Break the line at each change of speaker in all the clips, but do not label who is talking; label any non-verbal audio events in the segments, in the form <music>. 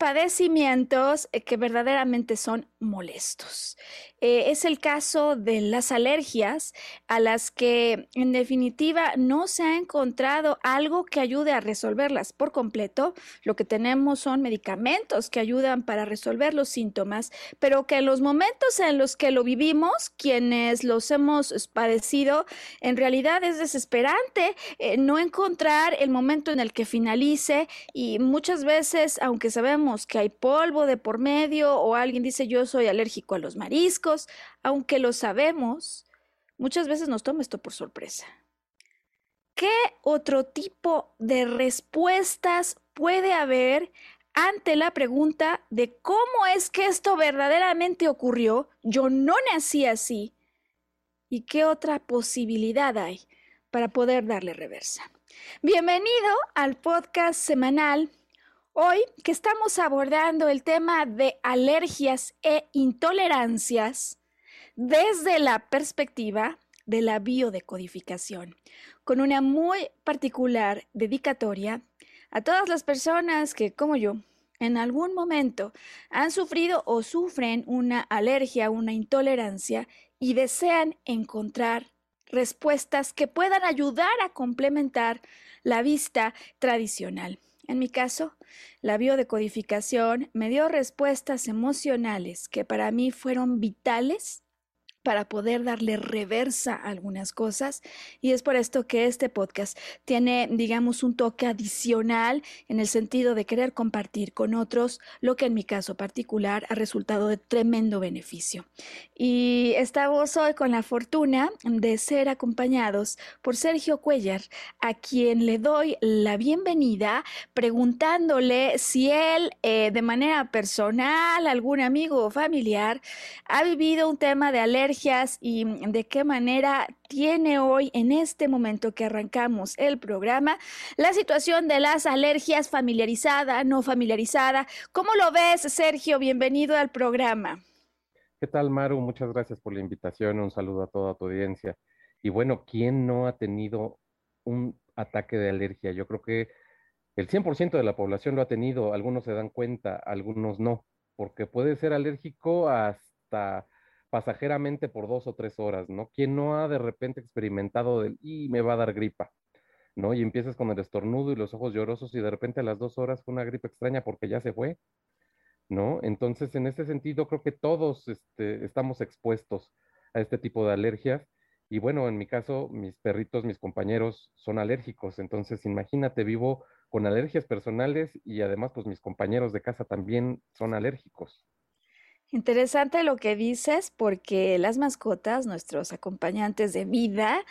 Padecimientos eh, que verdaderamente son molestos. Eh, es el caso de las alergias a las que en definitiva no se ha encontrado algo que ayude a resolverlas por completo. Lo que tenemos son medicamentos que ayudan para resolver los síntomas, pero que en los momentos en los que lo vivimos, quienes los hemos padecido, en realidad es desesperante eh, no encontrar el momento en el que finalice y muchas veces, aunque sabemos que hay polvo de por medio o alguien dice yo soy alérgico a los mariscos, aunque lo sabemos, muchas veces nos toma esto por sorpresa. ¿Qué otro tipo de respuestas puede haber ante la pregunta de cómo es que esto verdaderamente ocurrió? Yo no nací así. ¿Y qué otra posibilidad hay para poder darle reversa? Bienvenido al podcast semanal Hoy que estamos abordando el tema de alergias e intolerancias desde la perspectiva de la biodecodificación, con una muy particular dedicatoria a todas las personas que, como yo, en algún momento han sufrido o sufren una alergia, una intolerancia y desean encontrar respuestas que puedan ayudar a complementar la vista tradicional. En mi caso, la biodecodificación me dio respuestas emocionales que para mí fueron vitales para poder darle reversa a algunas cosas y es por esto que este podcast tiene, digamos, un toque adicional en el sentido de querer compartir con otros lo que en mi caso particular ha resultado de tremendo beneficio. Y estamos hoy con la fortuna de ser acompañados por Sergio Cuellar, a quien le doy la bienvenida preguntándole si él eh, de manera personal, algún amigo o familiar ha vivido un tema de y de qué manera tiene hoy, en este momento que arrancamos el programa, la situación de las alergias familiarizada, no familiarizada. ¿Cómo lo ves, Sergio? Bienvenido al programa.
¿Qué tal, Maru? Muchas gracias por la invitación. Un saludo a toda tu audiencia. Y bueno, ¿quién no ha tenido un ataque de alergia? Yo creo que el 100% de la población lo ha tenido. Algunos se dan cuenta, algunos no, porque puede ser alérgico hasta pasajeramente por dos o tres horas, ¿no? ¿Quién no ha de repente experimentado del, y me va a dar gripa, ¿no? Y empiezas con el estornudo y los ojos llorosos y de repente a las dos horas fue una gripa extraña porque ya se fue, ¿no? Entonces, en ese sentido, creo que todos este, estamos expuestos a este tipo de alergias. Y bueno, en mi caso, mis perritos, mis compañeros son alérgicos. Entonces, imagínate, vivo con alergias personales y además, pues mis compañeros de casa también son alérgicos.
Interesante lo que dices porque las mascotas, nuestros acompañantes de vida,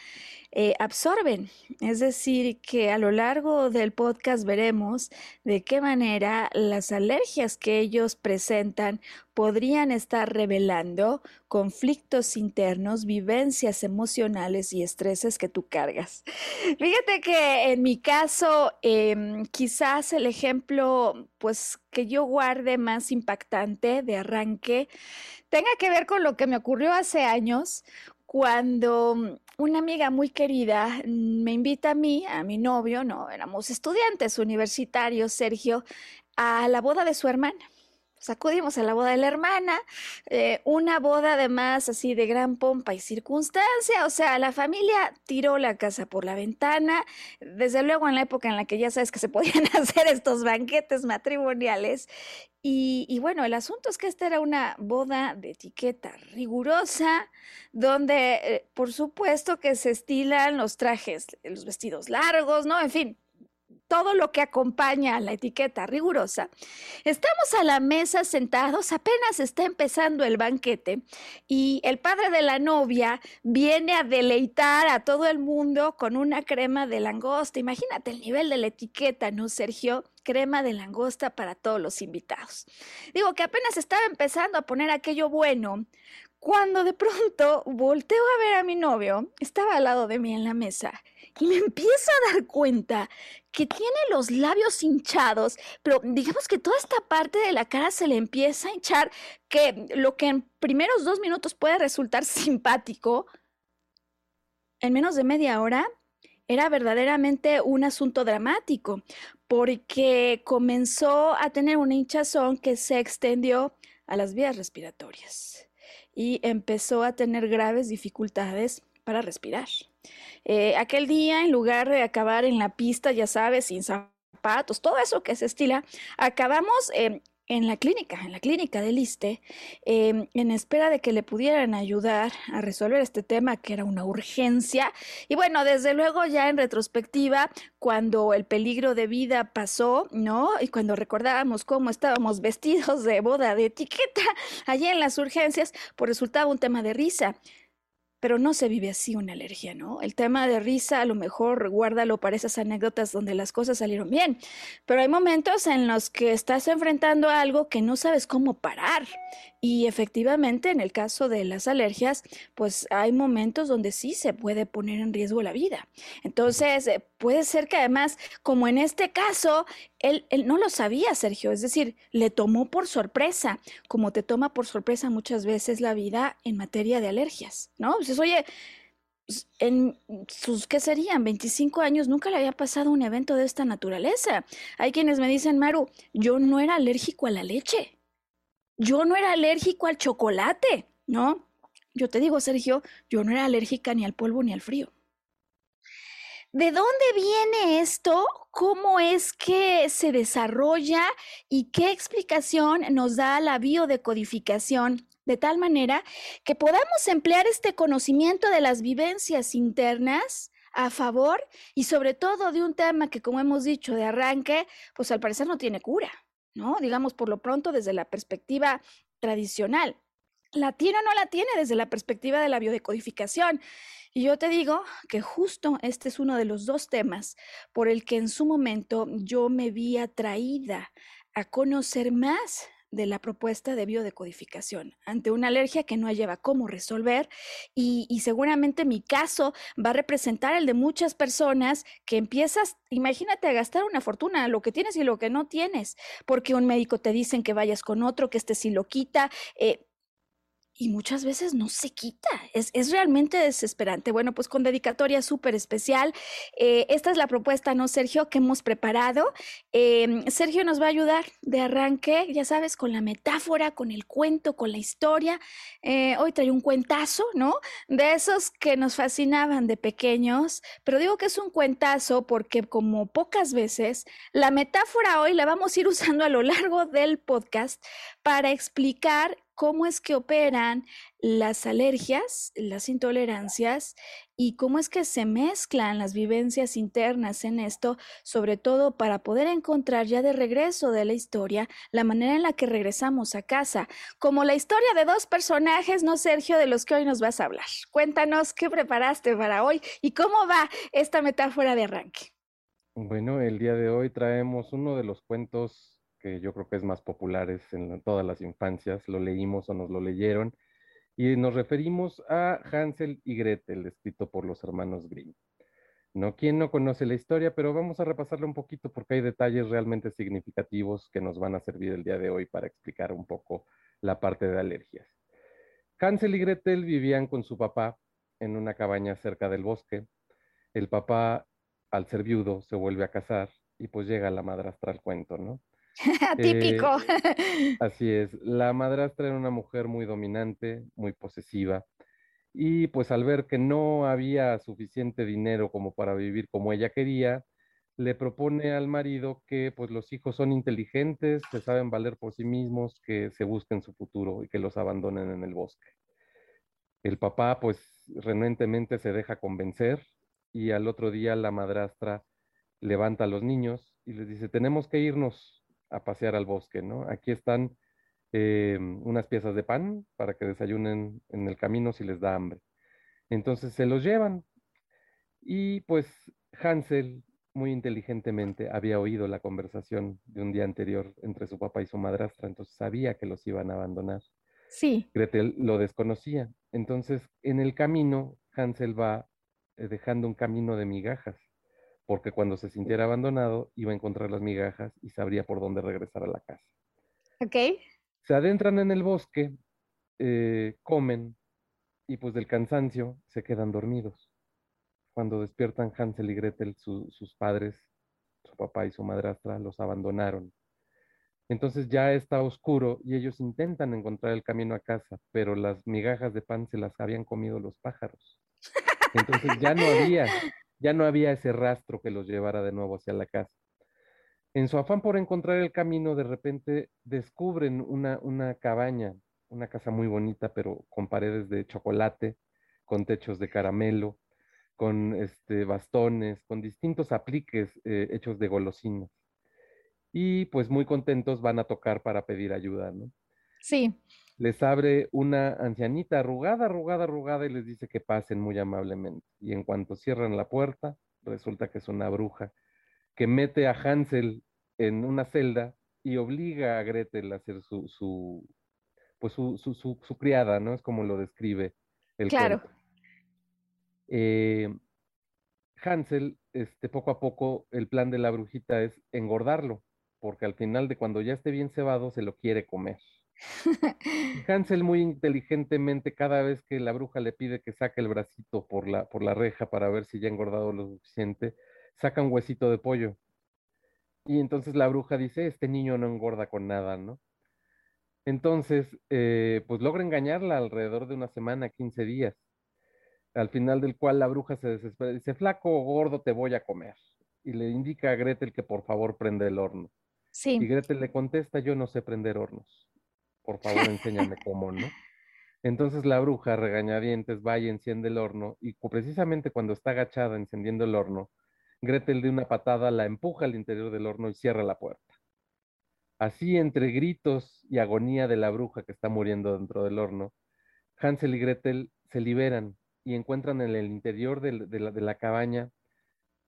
eh, absorben. Es decir, que a lo largo del podcast veremos de qué manera las alergias que ellos presentan podrían estar revelando conflictos internos, vivencias emocionales y estreses que tú cargas. Fíjate que en mi caso, em, quizás el ejemplo, pues que yo guarde más impactante de arranque, tenga que ver con lo que me ocurrió hace años cuando una amiga muy querida me invita a mí, a mi novio, no, éramos estudiantes universitarios, Sergio, a la boda de su hermana acudimos a la boda de la hermana, eh, una boda además así de gran pompa y circunstancia, o sea, la familia tiró la casa por la ventana, desde luego en la época en la que ya sabes que se podían <laughs> hacer estos banquetes matrimoniales. Y, bueno, el asunto es que esta era una boda de etiqueta rigurosa, donde eh, por supuesto que se estilan los trajes, los vestidos largos, ¿no? En fin, todo lo que acompaña a la etiqueta rigurosa, estamos a la mesa sentados, apenas está empezando el banquete y el padre de la novia viene a deleitar a todo el mundo con una crema de langosta. Imagínate el nivel de la etiqueta, ¿no, Sergio? Crema de langosta para todos los invitados. Digo que apenas estaba empezando a poner aquello bueno cuando de pronto volteo a ver a mi novio, estaba al lado de mí en la mesa y me <laughs> empiezo a dar cuenta que tiene los labios hinchados, pero digamos que toda esta parte de la cara se le empieza a hinchar, que lo que en primeros dos minutos puede resultar <laughs> simpático, en menos de media hora era verdaderamente un asunto dramático, porque comenzó a tener una hinchazón que se extendió a las vías respiratorias y empezó a tener graves dificultades para respirar. Eh, aquel día, en lugar de acabar en la pista, ya sabes, sin zapatos, todo eso que se estila, acabamos eh, en la clínica, en la clínica del ISTE, em, en espera de que le pudieran ayudar a resolver este tema que era una urgencia. Y bueno, desde luego ya en retrospectiva, cuando el peligro de vida pasó, ¿no? Y cuando recordábamos cómo estábamos <laughs> vestidos de boda de etiqueta allí en las urgencias, pues resultaba un tema de risa pero no se vive así una alergia, ¿no? El tema de risa a lo mejor guárdalo para esas anécdotas donde las cosas salieron bien, pero hay momentos en los que estás enfrentando algo que no sabes cómo parar. Y efectivamente, en el caso de las alergias, pues hay momentos donde sí se puede poner en riesgo la vida. Entonces, eh, puede ser que además, como en este caso, él, él, no lo sabía, Sergio, es decir, le tomó por sorpresa, como te toma por sorpresa muchas veces la vida en materia de alergias, ¿no? Pues oye, pues, en sus, ¿qué serían? 25 años, nunca le había pasado un evento de esta naturaleza. Hay quienes me dicen, Maru, yo no era alérgico a la leche. Yo no era alérgico al chocolate, ¿no? Yo te digo, Sergio, yo no era alérgica ni al polvo ni al frío. ¿De dónde viene esto? ¿Cómo es que se desarrolla y qué explicación nos da la biodecodificación de tal manera que podamos emplear este conocimiento de las vivencias internas a favor y sobre todo de un tema que, como hemos dicho de arranque, pues al parecer no tiene cura, ¿no? Digamos por lo pronto desde la perspectiva tradicional. ¿La tiene o no la tiene desde la perspectiva de la biodecodificación? Y yo te digo que justo este es uno de los dos temas por el que en su momento yo me vi atraída a conocer más de la propuesta de biodecodificación ante una alergia que no lleva cómo resolver y, seguramente mi caso va a representar el de muchas personas que empiezas, imagínate, a gastar una fortuna, lo que tienes y lo que no tienes, porque un médico te dicen que vayas con otro, que este sí lo quita. Eh, y muchas veces no se quita. Es, es realmente desesperante. Bueno, pues con dedicatoria súper especial. Eh, esta es la propuesta, ¿no, Sergio, que hemos preparado? Em, Sergio nos va a ayudar de arranque, ya sabes, con la metáfora, con el cuento, con la historia. Eh, hoy trae un cuentazo, ¿no? De esos que nos fascinaban de pequeños, pero digo que es un cuentazo porque como pocas veces, la metáfora hoy la vamos a ir <laughs> usando a lo largo del podcast para explicar cómo es que operan las alergias, las intolerancias y cómo es que se mezclan las vivencias internas en esto, sobre todo para poder encontrar ya de regreso de la historia la manera en la que regresamos a casa, como la historia de dos personajes, no Sergio, de los que hoy nos vas a hablar. Cuéntanos qué preparaste para hoy y cómo va esta metáfora de arranque.
Bueno, el día de hoy traemos uno de los cuentos que yo creo que es más populares en todas las infancias, lo leímos o nos lo leyeron, y nos referimos a Hansel y Gretel, escrito por los hermanos Grimm. ¿No? ¿Quién no conoce la historia? Pero vamos a repasarla un poquito porque hay detalles realmente significativos que nos van a servir el día de hoy para explicar un poco la parte de alergias. Hansel y Gretel vivían con su papá en una cabaña cerca del bosque. El papá, al ser viudo, se vuelve a casar y pues llega la madrastra al cuento, ¿no?
Típico. <laughs>
Eh, así es. La madrastra era una mujer muy dominante, muy posesiva. Y pues al ver que no había suficiente dinero como para vivir como ella quería, le propone al marido que pues los hijos son inteligentes, se saben valer por sí mismos, que se busquen su futuro y que los abandonen en el bosque. El papá pues renuentemente se deja convencer y al otro día la madrastra levanta a los niños y les dice, tenemos que irnos a pasear al bosque, ¿no? Aquí están eh, unas piezas de pan para que desayunen en el camino si les da hambre. Entonces se los llevan y pues Hansel muy inteligentemente había oído la conversación de un día anterior entre su papá y su madrastra, entonces sabía que los iban a abandonar.
Sí.
Gretel lo desconocía. Entonces, en el camino, Hansel va eh, dejando un camino de migajas, porque cuando se sintiera abandonado iba a encontrar las migajas y sabría por dónde regresar a la casa.
Ok.
Se adentran en el bosque, eh, comen y pues del cansancio se quedan dormidos. Cuando despiertan Hansel y Gretel, sus padres, su papá y su madrastra, los abandonaron. Entonces ya está oscuro y ellos intentan encontrar el camino a casa, pero las migajas de pan se las habían comido los pájaros. Entonces ya no había, ya no había ese rastro que los llevara de nuevo hacia la casa. En su afán por encontrar el camino, de repente descubren una, una cabaña, una casa muy bonita, pero con paredes de chocolate, con techos de caramelo, con este, bastones, con distintos apliques eh, hechos de golosinas y pues muy contentos van a tocar para pedir ayuda, ¿no?
Sí.
Les abre una ancianita arrugada, arrugada, arrugada y les dice que pasen muy amablemente. Y en cuanto cierran la puerta, resulta que es una bruja que mete a Hansel en una celda y obliga a Gretel a hacer su, su pues su, su, su, criada, ¿no? Es como lo describe el
claro.
Eh, Hansel, este, poco a poco, el plan de la brujita es engordarlo porque al final de cuando ya esté bien cebado se lo quiere comer. <laughs> Hansel muy inteligentemente cada vez que la bruja le pide que saque el bracito por la, por la reja para ver si ya ha engordado lo suficiente, saca un huesito de pollo. Y entonces la bruja dice, este niño no engorda con nada, ¿no? Entonces, eh, pues logra engañarla alrededor de una semana, 15 días, al final del cual la bruja se desespera y dice, flaco o gordo te voy a comer. Y le indica a Gretel que por favor prende el horno. Y Gretel le contesta, yo no sé prender hornos. Por favor, enséñame cómo, ¿no? Entonces la bruja, regañadientes, va y enciende el horno y precisamente cuando está agachada encendiendo el horno, Gretel de una patada la empuja al interior del horno y cierra la puerta. Así, entre gritos y agonía de la bruja que está muriendo dentro del horno, Hansel y Gretel se liberan y encuentran en el interior de, la, de la cabaña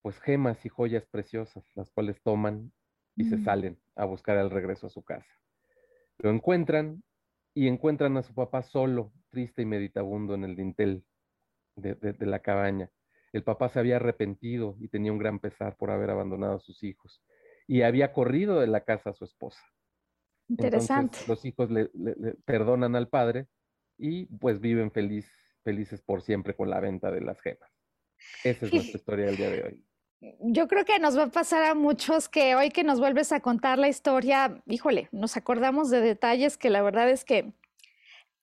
pues gemas y joyas preciosas, las cuales toman y se salen a buscar el regreso a su casa. Lo encuentran y encuentran a su papá solo, triste y meditabundo en el dintel de, la cabaña. El papá se había arrepentido y tenía un gran pesar por haber abandonado a sus hijos y había corrido de la casa a su esposa.
Interesante.
los hijos le, perdonan al padre y pues viven feliz, felices por siempre con la venta de las gemas. Esa es nuestra historia del día de hoy
yo creo que nos va a pasar a muchos que hoy que nos vuelves a contar la historia, híjole, nos acordamos de detalles que la verdad es que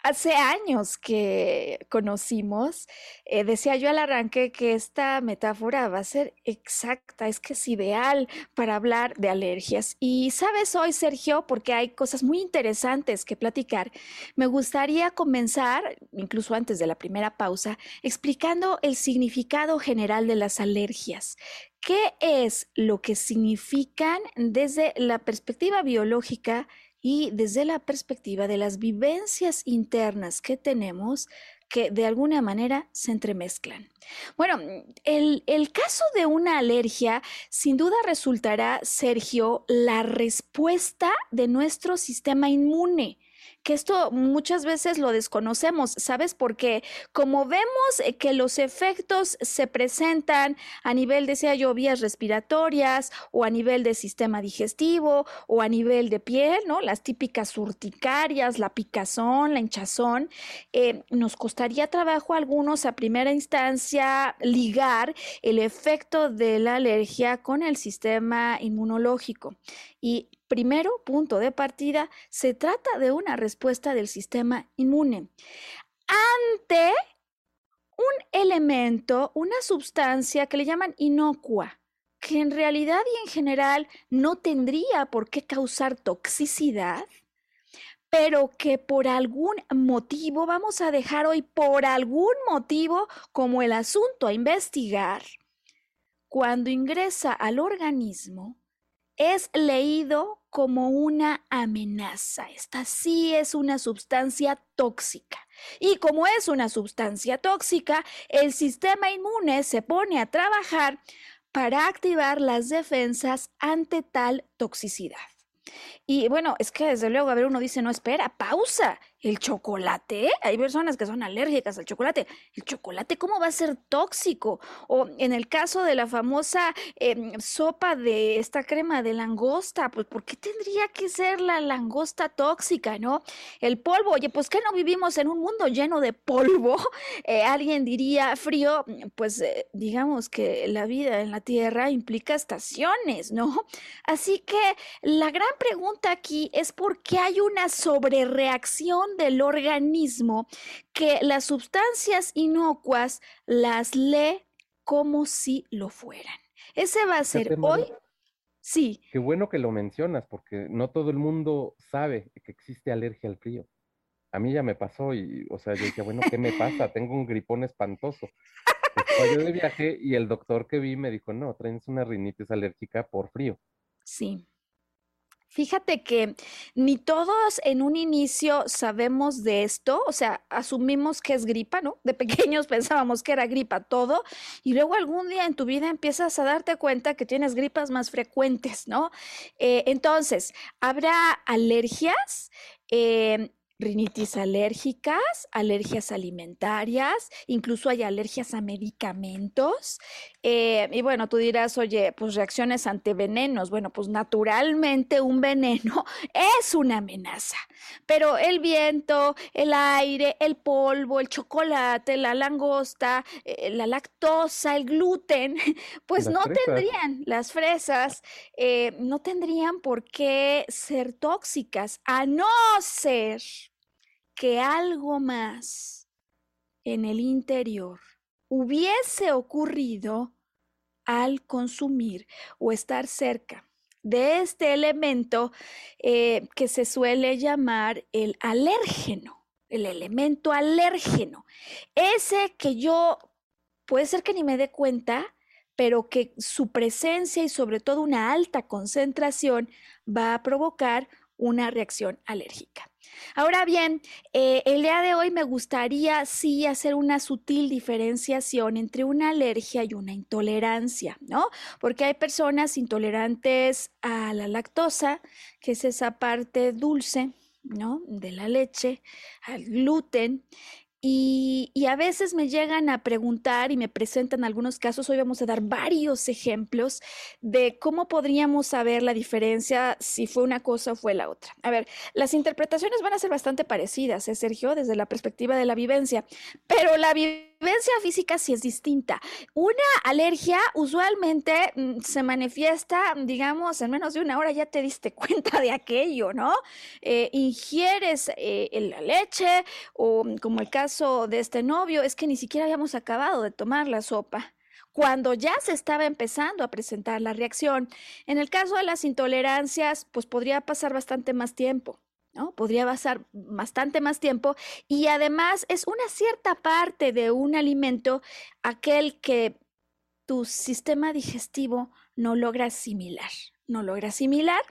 hace años que conocimos, eh, decía yo al arranque que esta metáfora va a ser exacta, es que es ideal para hablar de alergias. Y sabes hoy, Sergio, porque hay cosas muy interesantes que platicar, me gustaría comenzar, incluso antes de la primera pausa, explicando el significado general de las alergias. ¿Qué es lo que significan desde la perspectiva biológica? Y desde la perspectiva de las vivencias internas que tenemos que de alguna manera se entremezclan. Bueno, el, el, caso de una alergia sin duda resultará, Sergio, la respuesta de nuestro sistema inmune que esto muchas veces lo desconocemos, ¿sabes? Porque como vemos eh, que los efectos se presentan a nivel de, sea yo, vías respiratorias o a nivel de sistema digestivo o a nivel de piel, ¿no? Las típicas urticarias, la picazón, la hinchazón, eh, nos costaría trabajo a algunos a primera instancia ligar el efecto de la alergia con el sistema inmunológico. Y primero, punto de partida, se trata de una respuesta del sistema inmune. Ante un elemento, una sustancia que le llaman inocua, que en realidad y en general no tendría por qué causar toxicidad, pero que por algún motivo, vamos a dejar hoy por algún motivo como el asunto a investigar, cuando ingresa al organismo, es leído como una amenaza. Esta sí es una sustancia tóxica. Y como es una sustancia tóxica, el sistema inmune se pone a trabajar para activar las defensas ante tal toxicidad. Y bueno, es que desde luego, a ver, uno dice, no, espera, pausa. ¿El chocolate? Hay personas que son alérgicas al chocolate. ¿El chocolate cómo va a ser tóxico? O en el caso de la famosa em, sopa de esta crema de langosta, pues ¿por qué tendría que ser la langosta tóxica, no? El polvo, oye, pues que no vivimos en un mundo lleno de polvo. <laughs> Eh, alguien diría frío, pues eh, digamos que la vida en la Tierra implica estaciones, ¿no? Así que la gran pregunta aquí es por qué hay una sobrereacción del organismo que las sustancias inocuas las lee como si lo fueran. Ese va a ser hoy. Sí.
Qué bueno que lo mencionas, porque no todo el mundo sabe que existe alergia al frío. A mí ya me pasó y, o sea, yo dije, bueno, ¿qué me pasa? <laughs> Tengo un gripón espantoso. Pues, yo de viaje y el doctor que vi me dijo, no, traes una rinitis alérgica por frío.
Sí. Fíjate que ni todos en un inicio sabemos de esto, o sea, asumimos que es gripa, ¿no? De <laughs> pequeños pensábamos que era gripa todo, y luego algún día en tu vida empiezas a darte cuenta que tienes gripas más frecuentes, ¿no? Eh, entonces, habrá alergias. Eh, rinitis alérgicas, alergias alimentarias, incluso hay alergias a medicamentos. Eh, y bueno, tú dirás, oye, pues reacciones ante venenos. Bueno, pues naturalmente un veneno <laughs> es una amenaza, pero el viento, el aire, el polvo, el chocolate, la langosta, eh, la lactosa, el gluten, <laughs> pues no tendrían, las fresas, eh, no tendrían por qué ser tóxicas, a no ser que algo más en el interior hubiese ocurrido al consumir o estar cerca de este elemento eh, que se suele llamar el alérgeno, el elemento alérgeno. Ese que yo puede ser que ni me dé cuenta, pero que su presencia y sobre todo una alta concentración va a provocar una reacción alérgica. Ahora bien, eh, el día de hoy me gustaría sí hacer una sutil diferenciación entre una alergia y una intolerancia, ¿no? Porque hay personas intolerantes a la lactosa, que es esa parte dulce, ¿no? De la leche, al gluten, y, a veces me llegan a preguntar y me presentan algunos casos, hoy vamos a dar varios ejemplos de cómo podríamos saber la diferencia si fue una cosa o fue la otra. A ver, las interpretaciones van a ser bastante parecidas, ¿eh, Sergio, desde la perspectiva de la vivencia, pero la vivencia vivencia física sí es distinta. Una alergia usualmente mm, se manifiesta, digamos, en menos de una hora ya te diste <laughs> cuenta de aquello, ¿no? Eh, ingieres eh, la leche o mm, como el caso de este novio, es que ni siquiera habíamos acabado de tomar la sopa cuando ya se estaba empezando a presentar la reacción. En el caso de las intolerancias, pues podría pasar bastante más tiempo. Podría pasar bastante más tiempo y además es una cierta parte de un alimento aquel que tu sistema digestivo no logra asimilar. No logra asimilar.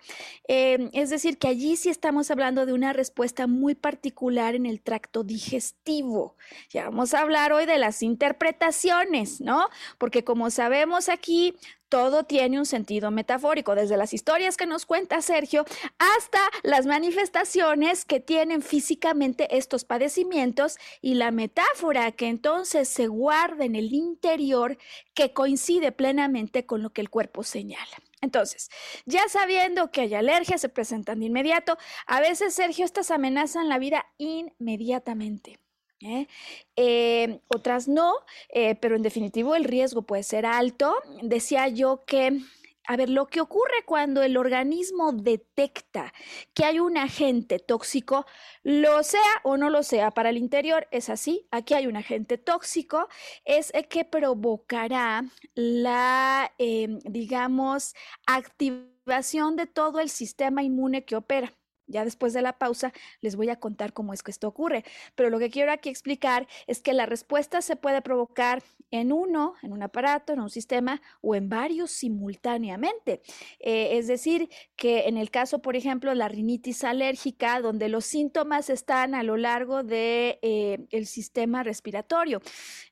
Em, es decir, que allí sí estamos hablando de una respuesta muy particular en el tracto digestivo. Ya vamos a hablar hoy de las interpretaciones, ¿no? Porque como sabemos aquí, todo tiene un sentido metafórico, desde las historias que nos cuenta Sergio hasta las manifestaciones que tienen físicamente estos padecimientos y la metáfora que entonces se guarda en el interior que coincide plenamente con lo que el cuerpo señala. Entonces, ya sabiendo que hay alergias, se presentan de inmediato. A veces, Sergio, estas amenazan la vida inmediatamente. ¿eh? Eh, otras no, eh, pero en definitivo el riesgo puede ser alto. Decía yo que a ver, lo que ocurre cuando el organismo detecta que hay un agente tóxico, lo sea o no lo sea para el interior, es así. Aquí hay un agente tóxico, es el que provocará la, em, digamos, activación de todo el sistema inmune que opera. Ya después de la pausa les voy a contar cómo es que esto ocurre. Pero lo que quiero aquí explicar es que la respuesta se puede provocar en uno, en un aparato, en un sistema o en varios simultáneamente. Eh, es decir, que en el caso, por ejemplo, la rinitis alérgica, donde los síntomas están a lo largo del de, eh, el sistema respiratorio.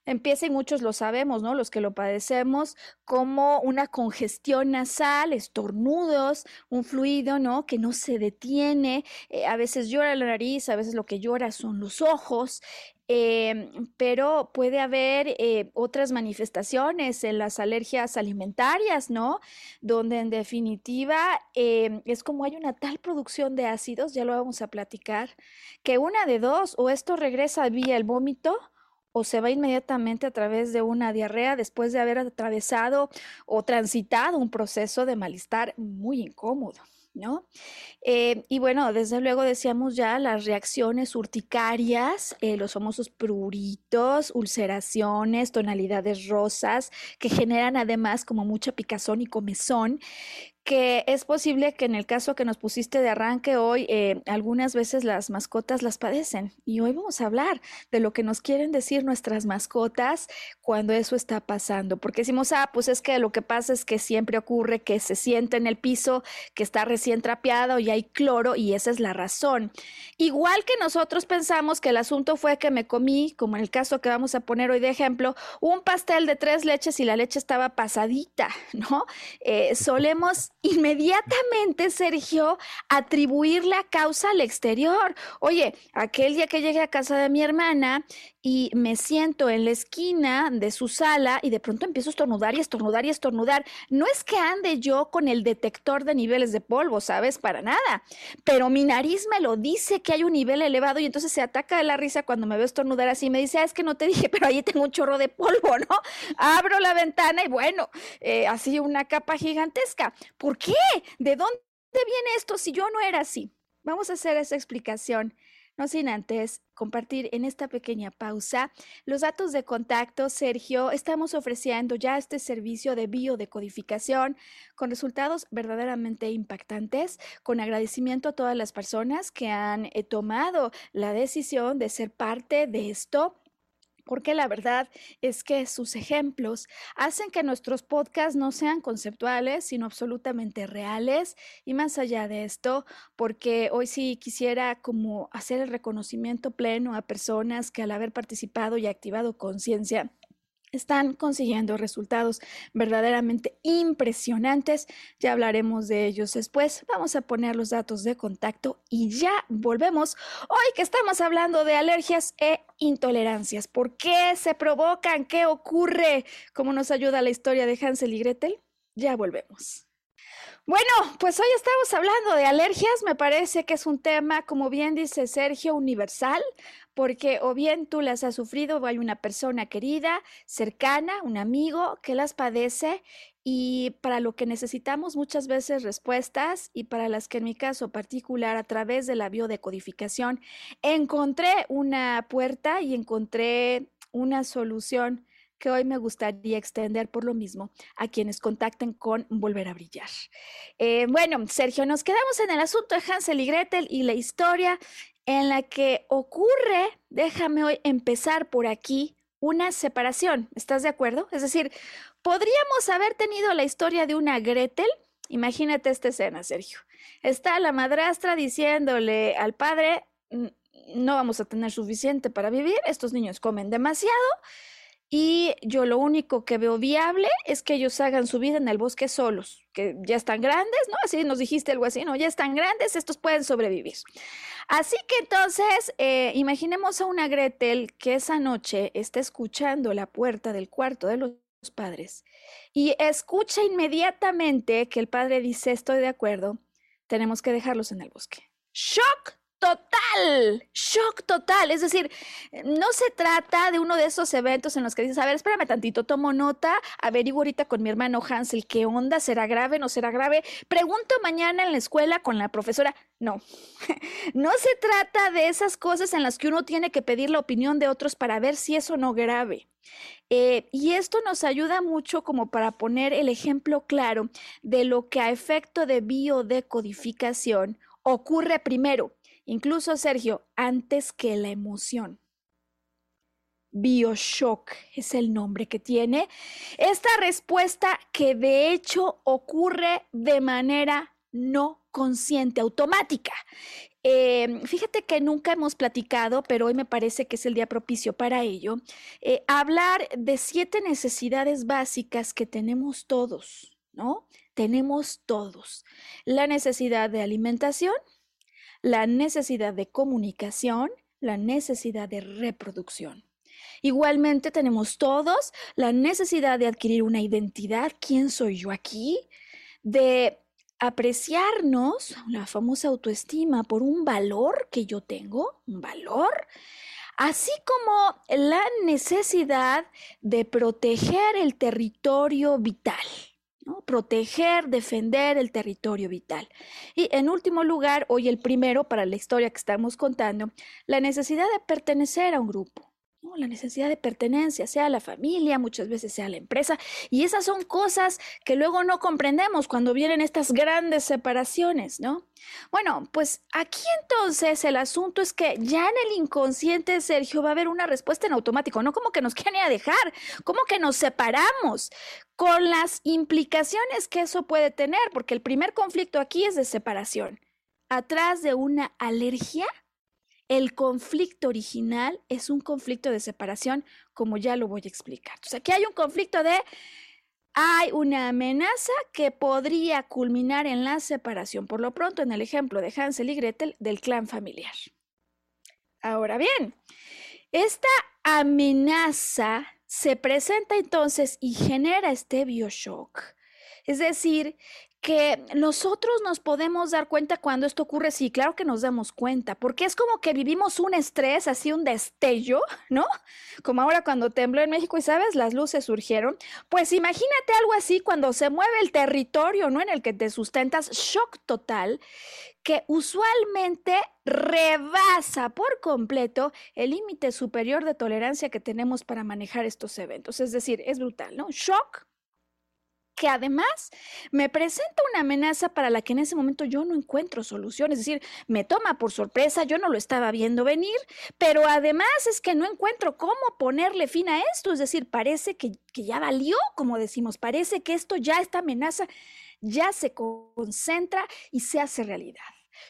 Empieza, y muchos lo sabemos, ¿no? Los que lo padecemos, como una congestión nasal, estornudos, un fluido, ¿no? Que no se detiene. Eh, a veces llora la nariz, a veces lo que llora son los ojos. Em, pero puede haber eh, otras manifestaciones en las alergias alimentarias, ¿no? Donde en definitiva es como hay una tal producción de ácidos, ya lo vamos a platicar, que una de dos, o esto regresa vía el vómito, o se va inmediatamente a través de una diarrea después de haber atravesado o transitado un proceso de malestar muy incómodo. ¿No? Eh, y bueno, desde luego decíamos ya las reacciones urticarias, eh, los famosos pruritos, ulceraciones, tonalidades rosas, que generan además como mucha picazón y comezón, que es posible que en el caso que nos pusiste de arranque hoy, eh, algunas veces las mascotas las padecen. Y hoy vamos a hablar de lo que nos quieren decir nuestras mascotas cuando eso está pasando. Porque decimos, ah, pues es que lo que pasa es que siempre ocurre que se siente en el piso, que está recién trapeado y hay cloro y esa es la razón. Igual que nosotros pensamos que el asunto fue que me comí, como en el caso que vamos a poner hoy de ejemplo, un pastel de tres leches y la leche estaba pasadita, <laughs> ¿no? Eh, solemos inmediatamente, Sergio, atribuir la causa al exterior. Oye, aquel día que llegué a casa de mi hermana y me siento en la esquina de su sala y de pronto empiezo a estornudar y estornudar y estornudar. No es que ande yo con el detector de niveles de polvo, ¿sabes? Para nada. Pero mi nariz me lo dice que hay un nivel elevado y entonces se ataca de la risa cuando me veo estornudar así. Me dice, ah, es que no te dije, <laughs> pero ahí tengo un chorro de polvo, ¿no? Abro la ventana y bueno, eh, así una capa gigantesca. ¿Por qué? ¿De dónde viene esto si yo no era así? Vamos a hacer esa explicación. No sin antes compartir en esta pequeña pausa los datos de contacto. Sergio, estamos ofreciendo ya este servicio de biodecodificación con resultados verdaderamente impactantes, con agradecimiento a todas las personas que han eh, tomado la decisión de ser parte de esto porque la verdad es que sus ejemplos hacen que nuestros podcasts no sean conceptuales, sino absolutamente reales. Y más allá de esto, porque hoy sí quisiera como hacer el reconocimiento pleno a personas que al haber participado y activado conciencia, están consiguiendo resultados verdaderamente impresionantes. Ya hablaremos de ellos después. Vamos a poner los datos de contacto y ya volvemos. Hoy que estamos hablando de alergias e intolerancias. ¿Por qué se provocan? ¿Qué ocurre? ¿Cómo nos ayuda la historia de Hansel y Gretel? Ya volvemos. Bueno, pues hoy estamos hablando de alergias. Me parece que es un tema, como bien dice Sergio, universal porque o bien tú las has sufrido o hay una persona querida, cercana, un amigo que las padece y para lo que necesitamos muchas veces respuestas y para las que en mi caso particular a través de la biodecodificación encontré una puerta y encontré una solución que hoy me gustaría extender por lo mismo a quienes contacten con Volver a Brillar. Eh, bueno, Sergio, nos quedamos en el asunto de Hansel y Gretel y la historia en la que ocurre, déjame hoy empezar por aquí, una separación. ¿Estás de acuerdo? Es decir, podríamos haber tenido la historia de una Gretel Imagínate esta escena, Sergio. Está la madrastra diciéndole al padre, no vamos a tener suficiente para vivir, estos niños comen demasiado y yo lo único que veo viable es que ellos hagan su vida en el bosque solos, que ya están grandes, ¿no? Así nos dijiste algo así, ¿no? Ya están grandes, estos pueden sobrevivir. Así que entonces, eh, imaginemos a una Gretel que esa noche está escuchando la puerta del cuarto de los padres y escucha inmediatamente que el padre dice, estoy de acuerdo, tenemos que dejarlos en el bosque. ¡Shock! Total, shock total. Es decir, no se trata de uno de esos eventos en los que dices, a ver, espérame tantito, tomo nota, averiguo ahorita con mi hermano Hansel qué onda, será grave, no será grave. Pregunto mañana en la escuela con la profesora. No, <laughs> no se trata de esas cosas en las que uno tiene que pedir la opinión de otros para ver si eso no grave. Eh, y esto nos ayuda mucho como para poner el ejemplo claro de lo que a efecto de biodecodificación ocurre primero incluso Sergio, antes que la emoción. Bioshock es el nombre que tiene esta respuesta que de hecho ocurre de manera no consciente, automática. Em, fíjate que nunca hemos platicado, pero hoy me parece que es el día propicio para ello, eh, hablar de siete necesidades básicas que tenemos todos, ¿no? Tenemos todos. La necesidad de alimentación, la necesidad de comunicación, la necesidad de reproducción. Igualmente tenemos todos la necesidad de adquirir una identidad, quién soy yo aquí, de apreciarnos, la famosa autoestima, por un valor que yo tengo, un valor, así como la necesidad de proteger el territorio vital. Proteger, defender el territorio vital. Y en último lugar, hoy el primero para la historia que estamos contando, la necesidad de pertenecer a un grupo la necesidad de pertenencia, sea la familia, muchas veces sea la empresa. Y esas son cosas que luego no comprendemos cuando vienen estas grandes separaciones, ¿no? Bueno, pues aquí entonces el asunto es que ya en el inconsciente, Sergio, va a haber una respuesta en automático, no como que nos quieren a dejar, como que nos separamos, con las implicaciones que eso puede tener, porque el primer conflicto aquí es de separación. Atrás de una alergia el conflicto original es un conflicto de separación, como ya lo voy a explicar. Aquí hay un conflicto de, hay una amenaza que podría culminar en la separación, por lo pronto en el ejemplo de Hansel y Gretel del clan familiar. Ahora bien, esta amenaza se presenta entonces y genera este bioshock. Es decir, que nosotros nos podemos dar cuenta cuando esto ocurre, sí, claro que nos damos cuenta, porque es como que vivimos un estrés, así un destello, <laughs> ¿no? Como ahora cuando tembló en México y sabes, las luces surgieron. Pues imagínate algo así cuando se mueve el territorio, ¿no? En el que te sustentas, shock total, que usualmente rebasa por completo el límite superior de tolerancia que tenemos para manejar estos eventos. Es decir, es brutal, ¿no? Shock que además me presenta una amenaza para la que en ese momento yo no encuentro solución, es decir, me toma por sorpresa, yo no lo estaba viendo venir, pero además es que no encuentro cómo ponerle fin a esto, es decir, parece que, que ya valió, como decimos, parece que esto ya, esta amenaza ya se concentra y se hace realidad.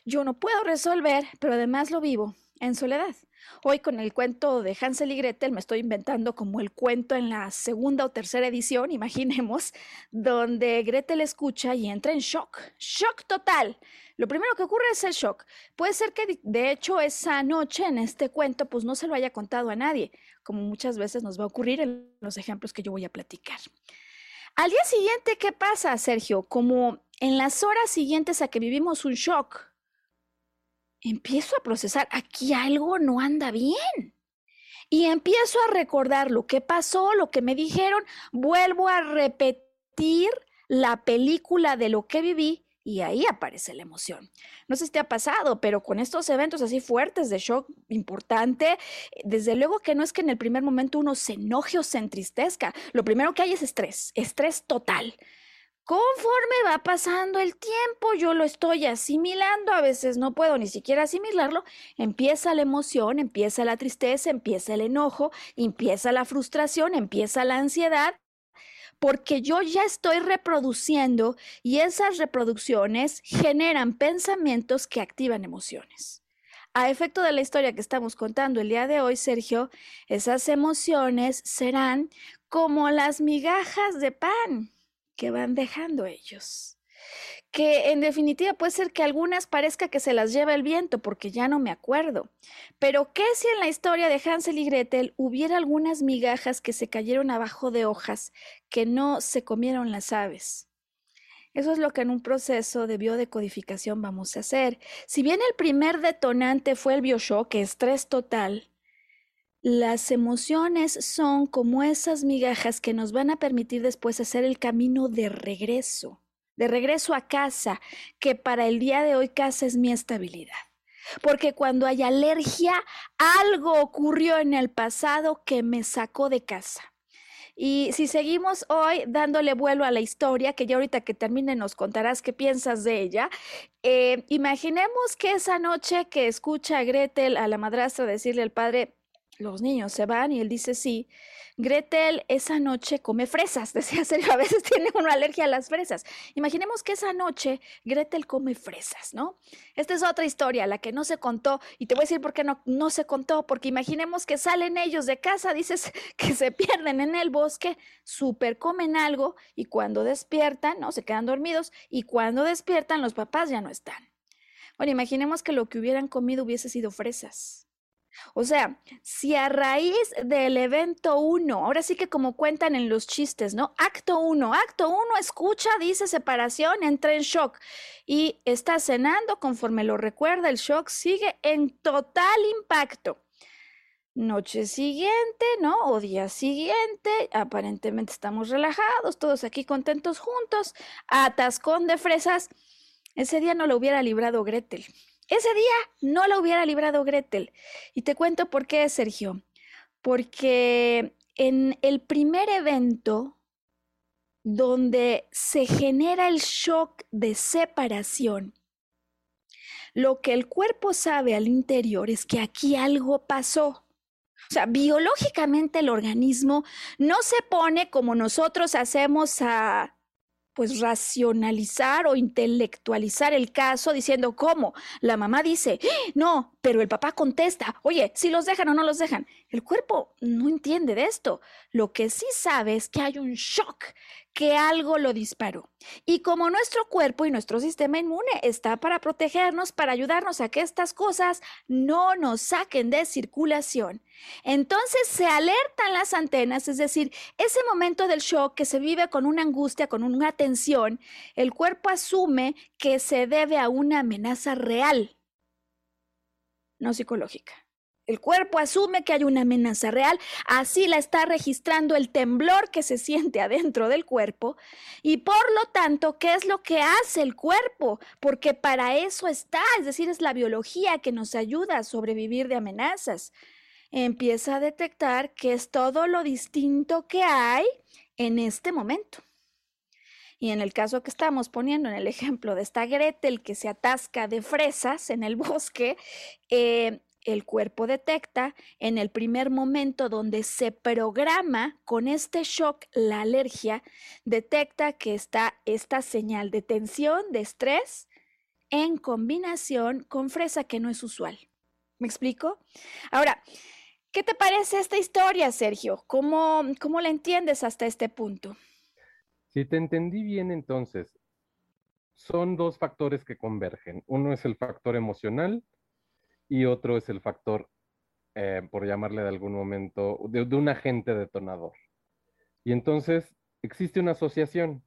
Yo no puedo resolver, pero además lo vivo en soledad. Hoy con el cuento de Hansel y Gretel me estoy inventando como el cuento en la segunda o tercera edición, imaginemos, donde Gretel escucha y entra en shock, shock total. Lo primero que ocurre es el shock. Puede ser que de hecho esa noche en este cuento pues no se lo haya contado a nadie, como muchas veces nos va a ocurrir en los ejemplos que yo voy a platicar. Al día siguiente, ¿qué pasa, Sergio? Como en las horas siguientes a que vivimos un shock, empiezo a procesar, aquí algo no anda bien. Y empiezo a recordar lo que pasó, lo que me dijeron, vuelvo a repetir la película de lo que viví y ahí aparece la emoción. No sé si te ha pasado, pero con estos eventos así fuertes de shock importante, desde luego que no es que en el primer momento uno se enoje o se entristezca. Lo primero que hay es estrés, estrés total. Conforme va pasando el tiempo, yo lo estoy asimilando, a veces no puedo ni siquiera asimilarlo, empieza la emoción, empieza la tristeza, empieza el enojo, empieza la frustración, empieza la ansiedad, porque yo ya estoy reproduciendo y esas reproducciones generan pensamientos que activan emociones. A efecto de la historia que estamos contando el día de hoy, Sergio, esas emociones serán como las migajas de pan que van dejando ellos. Que en definitiva puede ser que algunas parezca que se las lleva el viento, porque ya no me acuerdo. Pero ¿qué si en la historia de Hansel y Gretel hubiera algunas migajas que se cayeron abajo de hojas que no se comieron las aves? Eso es lo que en un proceso de biodecodificación vamos a hacer. Si bien el primer detonante fue el bioshock, estrés total, las emociones son como esas migajas que nos van a permitir después hacer el camino de regreso, de regreso a casa, que para el día de hoy casa es mi estabilidad. Porque cuando hay alergia, algo ocurrió en el pasado que me sacó de casa. Y si seguimos hoy dándole vuelo a la historia, que ya ahorita que termine nos contarás qué piensas de ella, eh, imaginemos que esa noche que escucha a Gretel, a la madrastra, decirle al padre, los niños se van y él dice sí. Gretel esa noche come fresas, <laughs> decía Sergio, a veces tiene una alergia a las fresas. Imaginemos que esa noche Gretel come fresas, ¿no? Esta es otra historia, la que no se contó, y te voy a decir por qué no, no se contó, porque imaginemos que salen ellos de casa, dices <laughs> que se pierden en el bosque, súper comen algo, y cuando despiertan, ¿no? Se quedan dormidos, y cuando despiertan los papás ya no están. Bueno, imaginemos que lo que hubieran comido hubiese sido fresas o sea, si a raíz del evento 1, ahora sí que como cuentan en los chistes, ¿no? Acto 1, acto 1, escucha, dice separación, entra en shock y está cenando conforme lo recuerda, el shock sigue en total impacto. Noche siguiente, ¿no? O día siguiente, aparentemente estamos relajados, todos aquí contentos juntos, atascón de fresas. Ese día no lo hubiera librado Gretel. Ese día no la hubiera librado Gretel. Y te cuento por qué, Sergio. Porque en el primer evento donde se genera el shock de separación, lo que el cuerpo sabe al interior es que aquí algo pasó. O sea, biológicamente el organismo no se pone como nosotros hacemos a pues racionalizar o intelectualizar el caso diciendo cómo la mamá dice, ¡Ah! no, pero el papá contesta, oye, si los dejan o no los dejan. El cuerpo no entiende de esto. Lo que sí sabe es que hay un shock, que algo lo disparó. Y como nuestro cuerpo y nuestro sistema inmune está para protegernos, para ayudarnos a que estas cosas no nos saquen de circulación, entonces se alertan las antenas, es decir, ese momento del shock que se vive con una angustia, con una tensión, el cuerpo asume que se debe a una amenaza real, no psicológica. El cuerpo asume que hay una amenaza real, así la está registrando el temblor que se siente adentro del cuerpo y por lo tanto, ¿qué es lo que hace el cuerpo? Porque para eso está, es decir, es la biología que nos ayuda a sobrevivir de amenazas. Empieza a detectar que es todo lo distinto que hay en este momento. Y en el caso que estamos poniendo, en el ejemplo de esta Gretel que se atasca de fresas en el <laughs> bosque, eh, el cuerpo detecta en el primer momento donde se programa con este shock la alergia, detecta que está esta señal de tensión, de estrés, en combinación con fresa que no es usual. ¿Me explico? Ahora, ¿qué te parece esta historia, Sergio? ¿Cómo, cómo la entiendes hasta este punto?
Si te entendí bien, entonces, son dos factores que convergen. Uno es el factor emocional y otro es el factor, eh, por llamarle de algún momento, de, un agente detonador. Y entonces existe una asociación.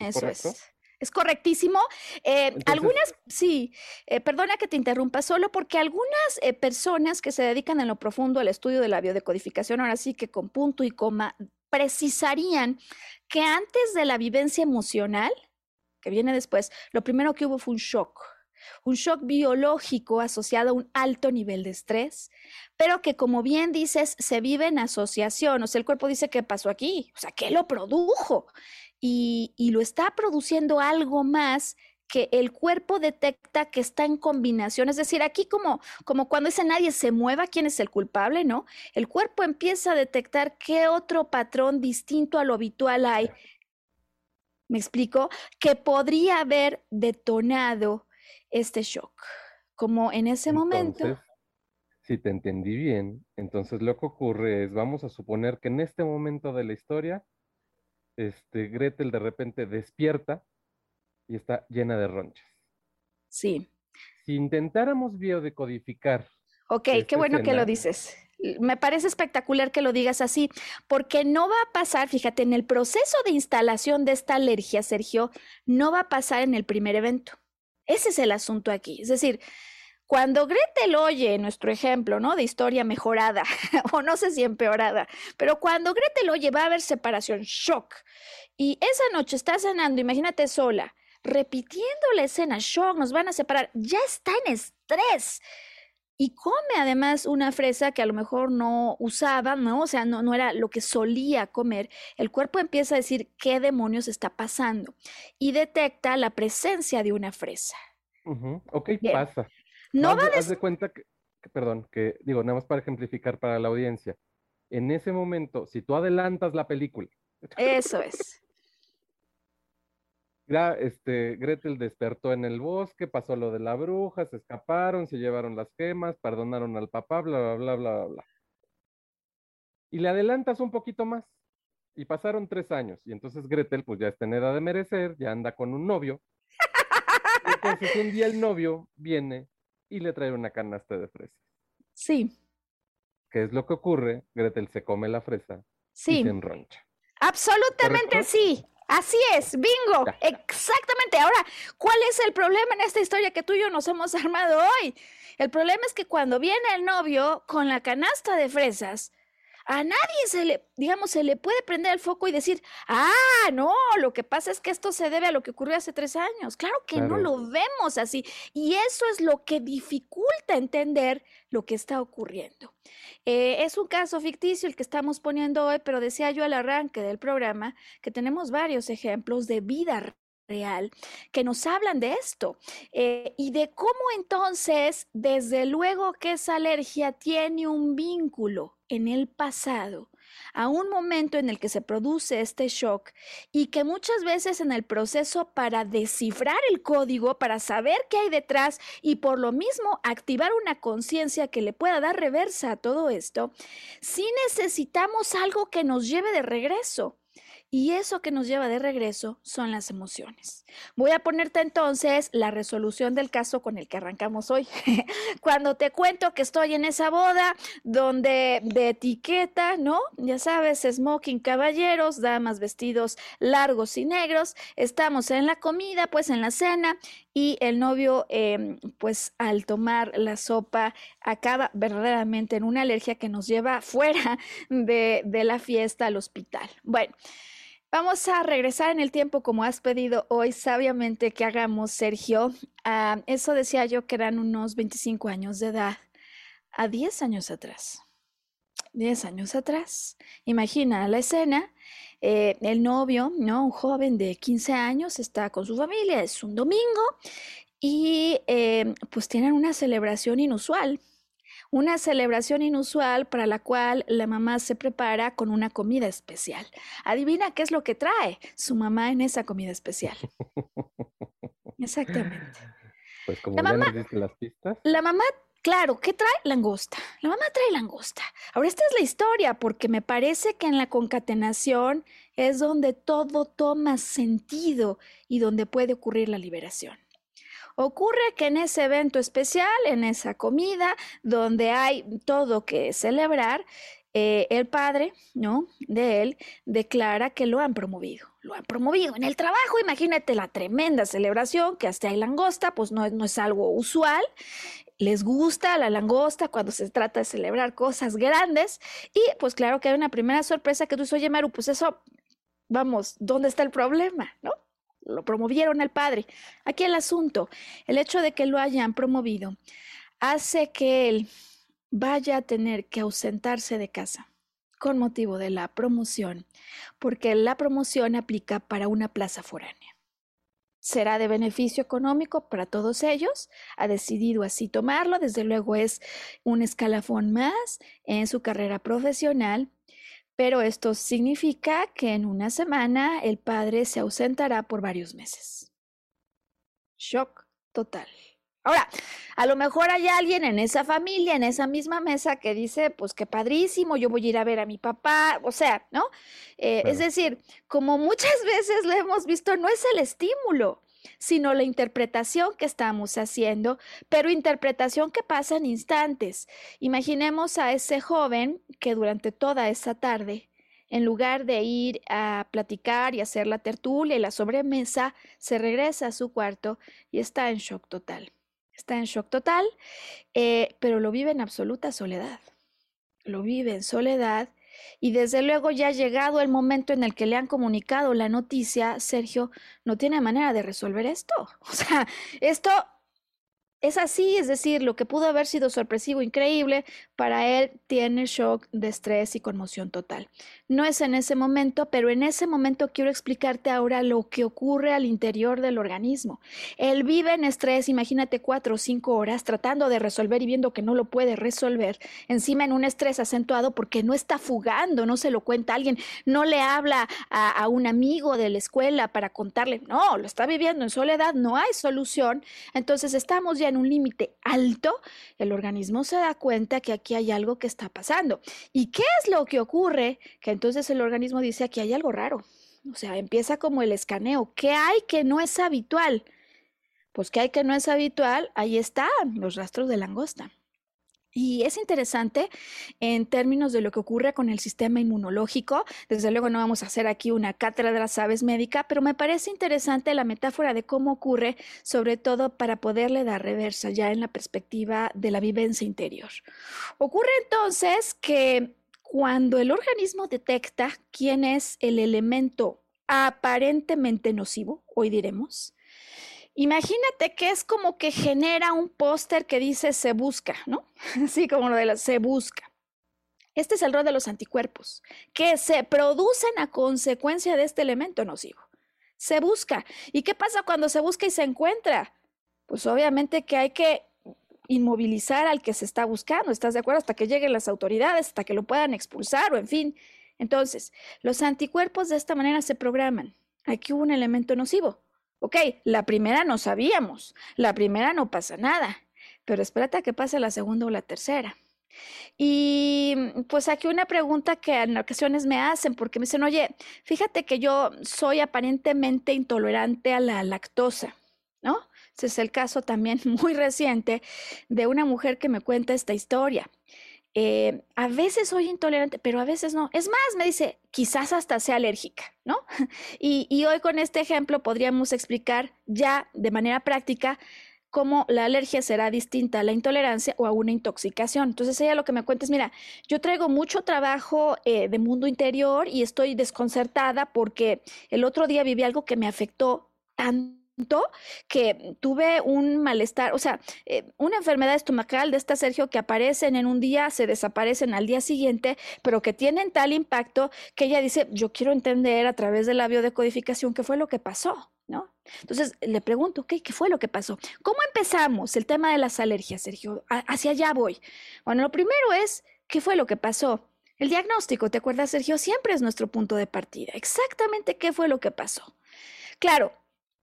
Eso es. Es correctísimo. Eh, algunas, sí, eh, perdona que te interrumpa, solo porque algunas personas que se dedican en lo profundo al estudio de la biodecodificación, ahora sí que con punto y coma, precisarían que antes de la vivencia emocional, que viene después, lo primero que hubo fue un shock un shock biológico asociado a un alto nivel de estrés, pero que como bien dices, se vive en asociación, o sea, el cuerpo dice, ¿qué pasó aquí? O sea, ¿qué lo produjo? Y, y lo está produciendo algo más que el cuerpo detecta que está en combinación. Es decir, aquí como, como cuando dice nadie se mueva, ¿quién es el culpable? ¿No? El cuerpo empieza a detectar qué otro patrón distinto a lo habitual hay. ¿Me explico? Que podría haber detonado este shock. Como en ese momento.
Si te entendí bien, entonces lo que ocurre es, vamos a suponer que en este momento de la historia, este, Gretel de repente despierta y está llena de ronchas.
Sí.
Si intentáramos biodecodificar.
Ok, qué bueno que lo dices. Me parece espectacular que lo digas así, porque no va a pasar, fíjate, en el proceso de instalación de esta alergia, Sergio, no va a pasar en el primer evento. Ese es el asunto aquí. Es decir, cuando Gretel oye nuestro ejemplo, ¿no? De historia mejorada, <laughs> o no sé si empeorada, pero cuando Gretel oye va a haber separación, shock. Y esa noche está cenando, imagínate sola, repitiendo la escena, shock, nos van a separar, ya está en estrés. Y come además una fresa que a lo mejor no usaba, ¿no? O sea, no, no era lo que solía comer. El cuerpo empieza a decir qué demonios está pasando y detecta la presencia de una fresa.
Ok, pasa. No va a haz de cuenta que, perdón, que digo, nada más para ejemplificar para la audiencia. En ese momento, si tú adelantas la película.
Eso es.
Este, Gretel despertó en el bosque, pasó lo de la bruja, se escaparon, se llevaron las gemas, perdonaron al papá, bla, bla, bla, bla, bla. Y le adelantas un poquito más. Y pasaron tres años. Y entonces Gretel, pues ya está en edad de merecer, ya anda con un novio. entonces un día el novio viene y le trae una canasta de fresas.
Sí.
¿Qué es lo que ocurre? Gretel se come la fresa
sí.
y se enroncha.
Absolutamente sí. Así es, bingo, exactamente. Ahora, ¿cuál es el problema en esta historia que tú y yo nos hemos <laughs> armado hoy? El problema es que cuando viene el novio con la canasta de fresas, a nadie se le, digamos, se le puede prender el foco y decir, ah, no, lo que pasa es que esto se debe a lo que ocurrió hace tres años. Claro que no lo vemos así. Y eso es lo que dificulta entender lo que está ocurriendo. Eh, es un caso ficticio el que estamos poniendo hoy, pero decía yo al arranque del programa que tenemos varios ejemplos de vida real que nos hablan de esto eh, y de cómo entonces, desde luego que esa alergia tiene un vínculo en el pasado a un momento en el que se produce este shock y que muchas veces en el proceso para descifrar el código, para saber qué hay detrás y por lo mismo activar una conciencia que le pueda dar reversa a todo esto, sí necesitamos algo que nos lleve de regreso. Y eso que nos lleva de regreso son las emociones. Voy a ponerte entonces la resolución del caso con el que arrancamos hoy. <laughs> Cuando te cuento que estoy en esa boda donde de etiqueta, ¿no? Ya sabes, smoking caballeros, damas vestidos largos y negros, estamos en la comida, pues en la cena, y el novio, em, pues al tomar la sopa, acaba verdaderamente en una alergia que nos lleva <laughs> fuera de, de la fiesta al hospital. Bueno. Vamos a regresar en el tiempo como has pedido hoy sabiamente que hagamos, Sergio. Ah, eso decía yo que eran unos 25 años de edad, a 10 años atrás. 10 años atrás. Imagina la escena, eh, el novio, ¿no? Un joven de 15 años está con su familia, es un domingo y eh, pues tienen una celebración inusual una celebración inusual para la cual la mamá se prepara con una comida especial. Adivina qué es lo que trae su mamá en esa comida especial. <laughs> Exactamente.
Pues como la mamá, las pistas.
La mamá Claro, ¿qué trae? Langosta. La mamá trae langosta. Ahora, esta es la historia, porque me parece que en la concatenación es donde todo toma sentido y donde puede ocurrir la liberación. Ocurre que en ese evento especial, en esa comida, donde hay todo que celebrar, eh, el padre, ¿no? De él declara que lo han promovido. Lo han promovido en el trabajo. Imagínate la tremenda celebración que hasta hay langosta, pues no, no es algo usual. Les gusta la langosta cuando se trata de celebrar cosas grandes. Y pues claro que hay una primera sorpresa que tú dices, oye, Maru, pues eso, vamos, ¿dónde está el problema? ¿No? Lo promovieron al padre. Aquí el asunto, el hecho de que lo hayan promovido hace que él vaya a tener que ausentarse de casa con motivo de la promoción, porque la promoción aplica para una plaza foránea. será de beneficio económico para todos ellos, ha decidido así tomarlo, desde luego es un escalafón más en su carrera profesional, pero esto significa que en una semana el padre se ausentará por varios meses. Shock total. Ahora, a lo mejor hay alguien en esa familia, en esa misma mesa, que dice, pues qué padrísimo, yo voy a ir a ver a mi papá, o sea, ¿no? Eh, es decir, como muchas <laughs> veces lo hemos visto, no es el estímulo, sino la interpretación que estamos haciendo, pero interpretación que pasa en instantes. Imaginemos a ese joven que durante toda esa tarde en lugar de ir a platicar y hacer la tertulia y la sobremesa, se regresa a su cuarto y está en shock total está en shock total, eh, pero lo vive en absoluta soledad. Lo vive en soledad y desde luego ya ha llegado el momento en el que le han comunicado la noticia, Sergio no tiene manera de resolver esto. <laughs> O sea, esto es así, es decir, lo que pudo haber sido sorpresivo, increíble, para él tiene shock de estrés y conmoción total. No es en ese momento, pero en ese momento quiero explicarte ahora lo que ocurre al interior del organismo. Él vive en estrés, imagínate cuatro o cinco horas tratando de resolver y viendo que no lo puede resolver, encima en un estrés acentuado porque no está fugando, no se lo cuenta a alguien, no le habla a, a un amigo de la escuela para contarle, no, lo está viviendo en soledad, no hay solución, entonces estamos ya en un límite alto, el organismo se da cuenta que aquí hay algo que está pasando. ¿Y qué es lo que ocurre? Que entonces el organismo dice aquí hay algo raro. O sea, empieza como el escaneo. ¿Qué hay que no es habitual? Pues ¿qué hay que no es habitual? Ahí están los rastros de langosta. Y es interesante en términos de lo que ocurre con el sistema inmunológico. Desde luego no vamos a hacer aquí una cátedra de las aves médica, pero me parece interesante la metáfora de cómo ocurre, sobre todo para poderle dar reversa ya en la perspectiva de la vivencia interior. Ocurre entonces que cuando el organismo detecta quién es el elemento aparentemente nocivo, hoy diremos, Imagínate que es como que genera un póster que dice se busca, ¿no? <laughs> Así como lo de la se busca. Este es el rol de los anticuerpos, que se producen a consecuencia de este elemento nocivo. Se busca. ¿Y qué pasa cuando se busca y se encuentra? Pues obviamente que hay que inmovilizar al que se está buscando, ¿estás de acuerdo? Hasta que lleguen las autoridades, hasta que lo puedan expulsar o en fin. Entonces, los anticuerpos de esta manera se programan. Aquí hubo un elemento nocivo. Ok, la primera no sabíamos, la primera no pasa nada, pero espérate a que pase la segunda o la tercera. Y pues aquí una pregunta que en ocasiones me hacen, porque me dicen, oye, fíjate que yo soy aparentemente intolerante a la lactosa, ¿no? Ese es el caso también <laughs> muy reciente de una mujer que me cuenta esta historia. Eh, a veces soy intolerante, pero a veces no. Es más, me dice, quizás hasta sea alérgica, ¿no? <laughs> Y, hoy con este ejemplo podríamos explicar ya de manera práctica cómo la alergia será distinta a la intolerancia o a una intoxicación. Entonces ella lo que me cuenta es, mira, yo traigo mucho trabajo eh, de mundo interior y estoy desconcertada porque el otro día viví algo que me afectó tanto que tuve un malestar, o sea, eh, una enfermedad estomacal de esta, Sergio, que aparecen en un día, se desaparecen al día siguiente, pero que tienen tal impacto que ella dice, yo quiero entender a través de la biodecodificación qué fue lo que pasó. ¿No? Entonces le pregunto, ¿qué, ¿qué fue lo que pasó? ¿Cómo empezamos el tema de las alergias, Sergio? hacia allá voy. Bueno, lo primero es, ¿qué fue lo que pasó? El diagnóstico, ¿te acuerdas, Sergio? Siempre es nuestro punto de partida. Exactamente qué fue lo que pasó. Claro,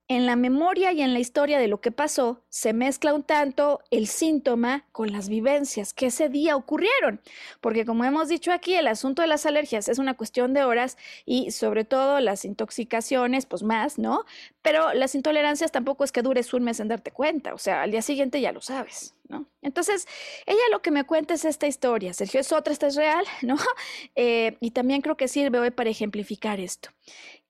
en la memoria y en la historia de lo que pasó se mezcla un tanto el síntoma con las vivencias que ese día ocurrieron, porque como hemos dicho aquí, el asunto de las alergias es una cuestión de horas y sobre todo las intoxicaciones, pues más, ¿no? Pero las intolerancias tampoco es que dures un mes en darte cuenta, o sea, al día siguiente ya lo sabes, ¿no? Entonces, ella lo que me cuenta es esta historia, Sergio, es otra, esta es real, <laughs> ¿no? Eh, y también creo que sirve hoy para ejemplificar esto.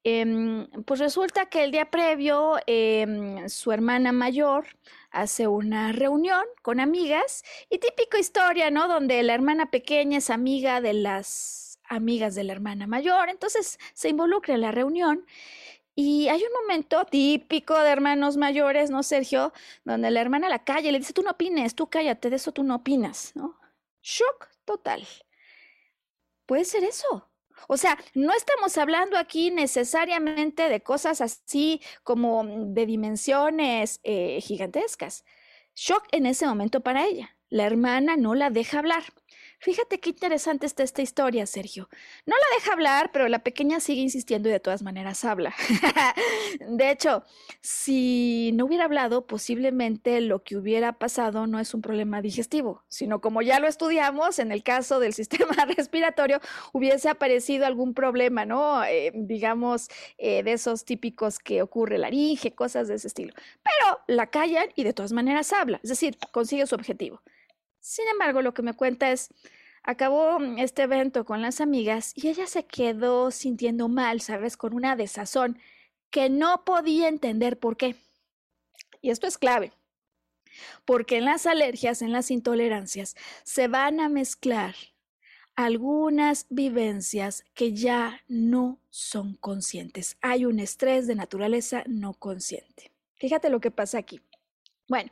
Em, pues resulta que el día previo em, su hermana mayor hace una reunión con amigas y típico historia, ¿no? Donde la hermana pequeña es amiga de las amigas de la hermana mayor, entonces se involucra en la reunión. Y hay un momento típico de hermanos mayores, ¿no, Sergio? Donde la hermana la calla y le dice, tú no opines, tú cállate, de eso tú no opinas, ¿no? Shock total. Puede ser eso. O sea, no estamos hablando aquí necesariamente de cosas así como de dimensiones eh, gigantescas. Shock en ese momento para ella. La hermana no la deja hablar. Fíjate qué interesante está esta historia, Sergio. No la deja hablar, pero la pequeña sigue insistiendo y de todas maneras habla. <laughs> de hecho, si no hubiera hablado, posiblemente lo que hubiera pasado no es un problema digestivo, sino como ya lo estudiamos, en el caso del <laughs> sistema respiratorio, hubiese aparecido algún problema, ¿no? Eh, digamos, eh, de esos típicos que ocurre laringe, cosas de ese estilo. Pero la callan y de todas maneras habla, es decir, consigue su objetivo. Sin embargo, lo que me cuenta es, acabó mm, este evento con las amigas y ella se quedó sintiendo mal, ¿sabes? Con una desazón que no podía entender por qué. Y esto es clave, porque en las alergias, en las intolerancias, se van a mezclar algunas vivencias que ya no son conscientes. Hay un estrés de naturaleza no consciente. Fíjate lo que pasa aquí. Bueno,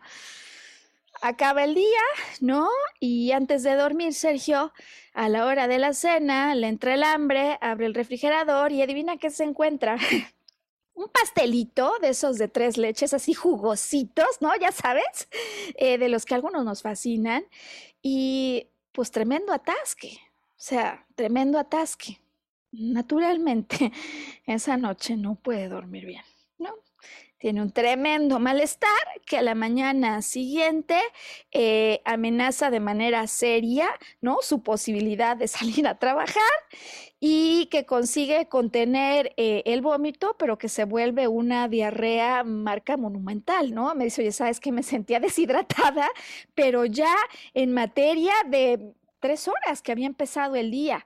acaba el día, ¿no? Y antes de dormir, Sergio, a la hora de la cena, le entra el hambre, abre el refrigerador y adivina qué se encuentra. <laughs> Un pastelito de esos de tres leches, así jugositos, ¿no? Ya sabes, eh, de los que algunos nos fascinan. Y pues tremendo atasque, o sea, tremendo atasque. Naturalmente, <laughs> esa noche no puede dormir bien. Tiene un tremendo malestar que a la mañana siguiente eh, amenaza de manera seria ¿no? su posibilidad de <laughs> salir a trabajar y que consigue contener eh, el vómito, pero que se vuelve una diarrea marca monumental, ¿no? Me dice, oye, sabes que me sentía <laughs> deshidratada, pero ya en materia de tres horas que había empezado el día.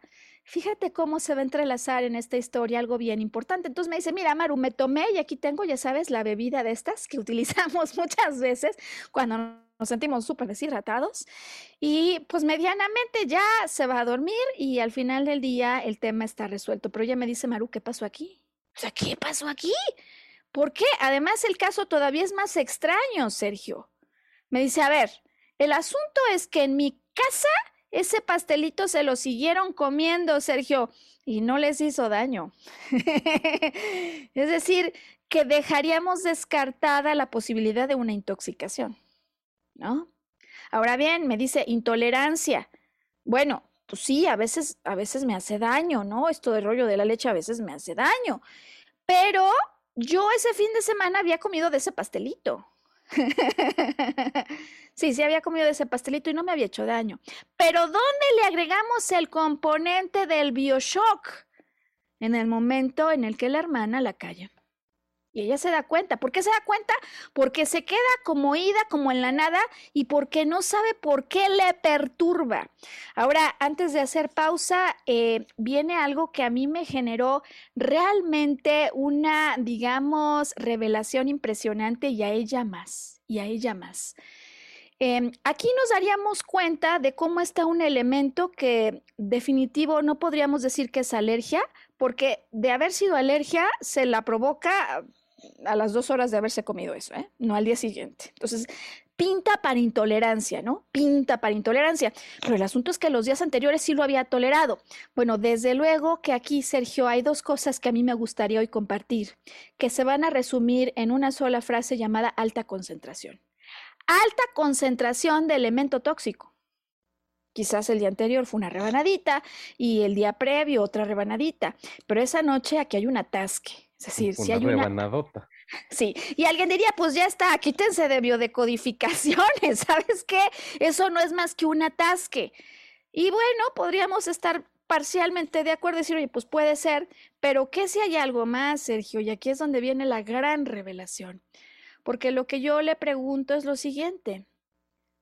Fíjate cómo se va a entrelazar en esta historia algo bien importante. Entonces me dice, mira, Maru, me tomé y aquí tengo, ya sabes, la bebida de estas que <laughs> utilizamos muchas veces cuando nos sentimos súper deshidratados. Y pues medianamente ya se va a dormir y al final del día el tema está resuelto. Pero ella me dice, Maru, ¿qué pasó aquí? O sea, ¿qué pasó aquí? ¿Por qué? Además, el caso todavía es más extraño, Sergio. Me dice, a ver, el asunto es que en mi casa ese pastelito se lo siguieron comiendo, Sergio, y no les hizo daño. <laughs> es decir, que dejaríamos descartada la posibilidad de una intoxicación, ¿no? Ahora bien, me dice intolerancia. Bueno, pues sí, a veces, a veces me hace daño, ¿no? Esto del rollo de la leche a veces me hace daño. Pero yo ese fin de semana había comido de ese pastelito. <laughs> sí, sí había comido de ese pastelito y no me había hecho daño. Pero ¿dónde le agregamos el componente del bioshock? En el momento en el que la hermana la calla. Y ella se da cuenta. ¿Por qué se da cuenta? Porque se queda como ida, como en la nada, y porque no sabe por qué le perturba. Ahora, antes de hacer pausa, eh, viene algo que a mí me generó realmente una, digamos, revelación impresionante y a ella más, y a ella más. Em, aquí nos daríamos cuenta de cómo está un elemento que definitivo no podríamos decir que es alergia, porque de haber sido alergia se la provoca a las dos horas de haberse comido eso, ¿eh? no al día siguiente. Entonces, pinta para intolerancia, ¿no? Pinta para intolerancia. Pero el asunto es que los días anteriores sí lo había tolerado. Bueno, desde luego que aquí, Sergio, hay dos cosas que a mí me gustaría hoy compartir, que se van a resumir en una sola frase llamada alta concentración. Alta concentración de elemento tóxico. Quizás el día anterior fue una rebanadita y el día previo otra rebanadita, pero esa noche aquí hay un atasque es decir, si hay una... Sí, y alguien diría, pues ya está, quítense de biodecodificaciones, <laughs> ¿sabes qué? Eso no es más que un atasque. Y bueno, podríamos estar parcialmente de acuerdo y decir, oye, pues puede ser, pero ¿qué si hay algo más, Sergio? Y aquí es donde viene la gran revelación. Porque lo que yo le pregunto es lo siguiente.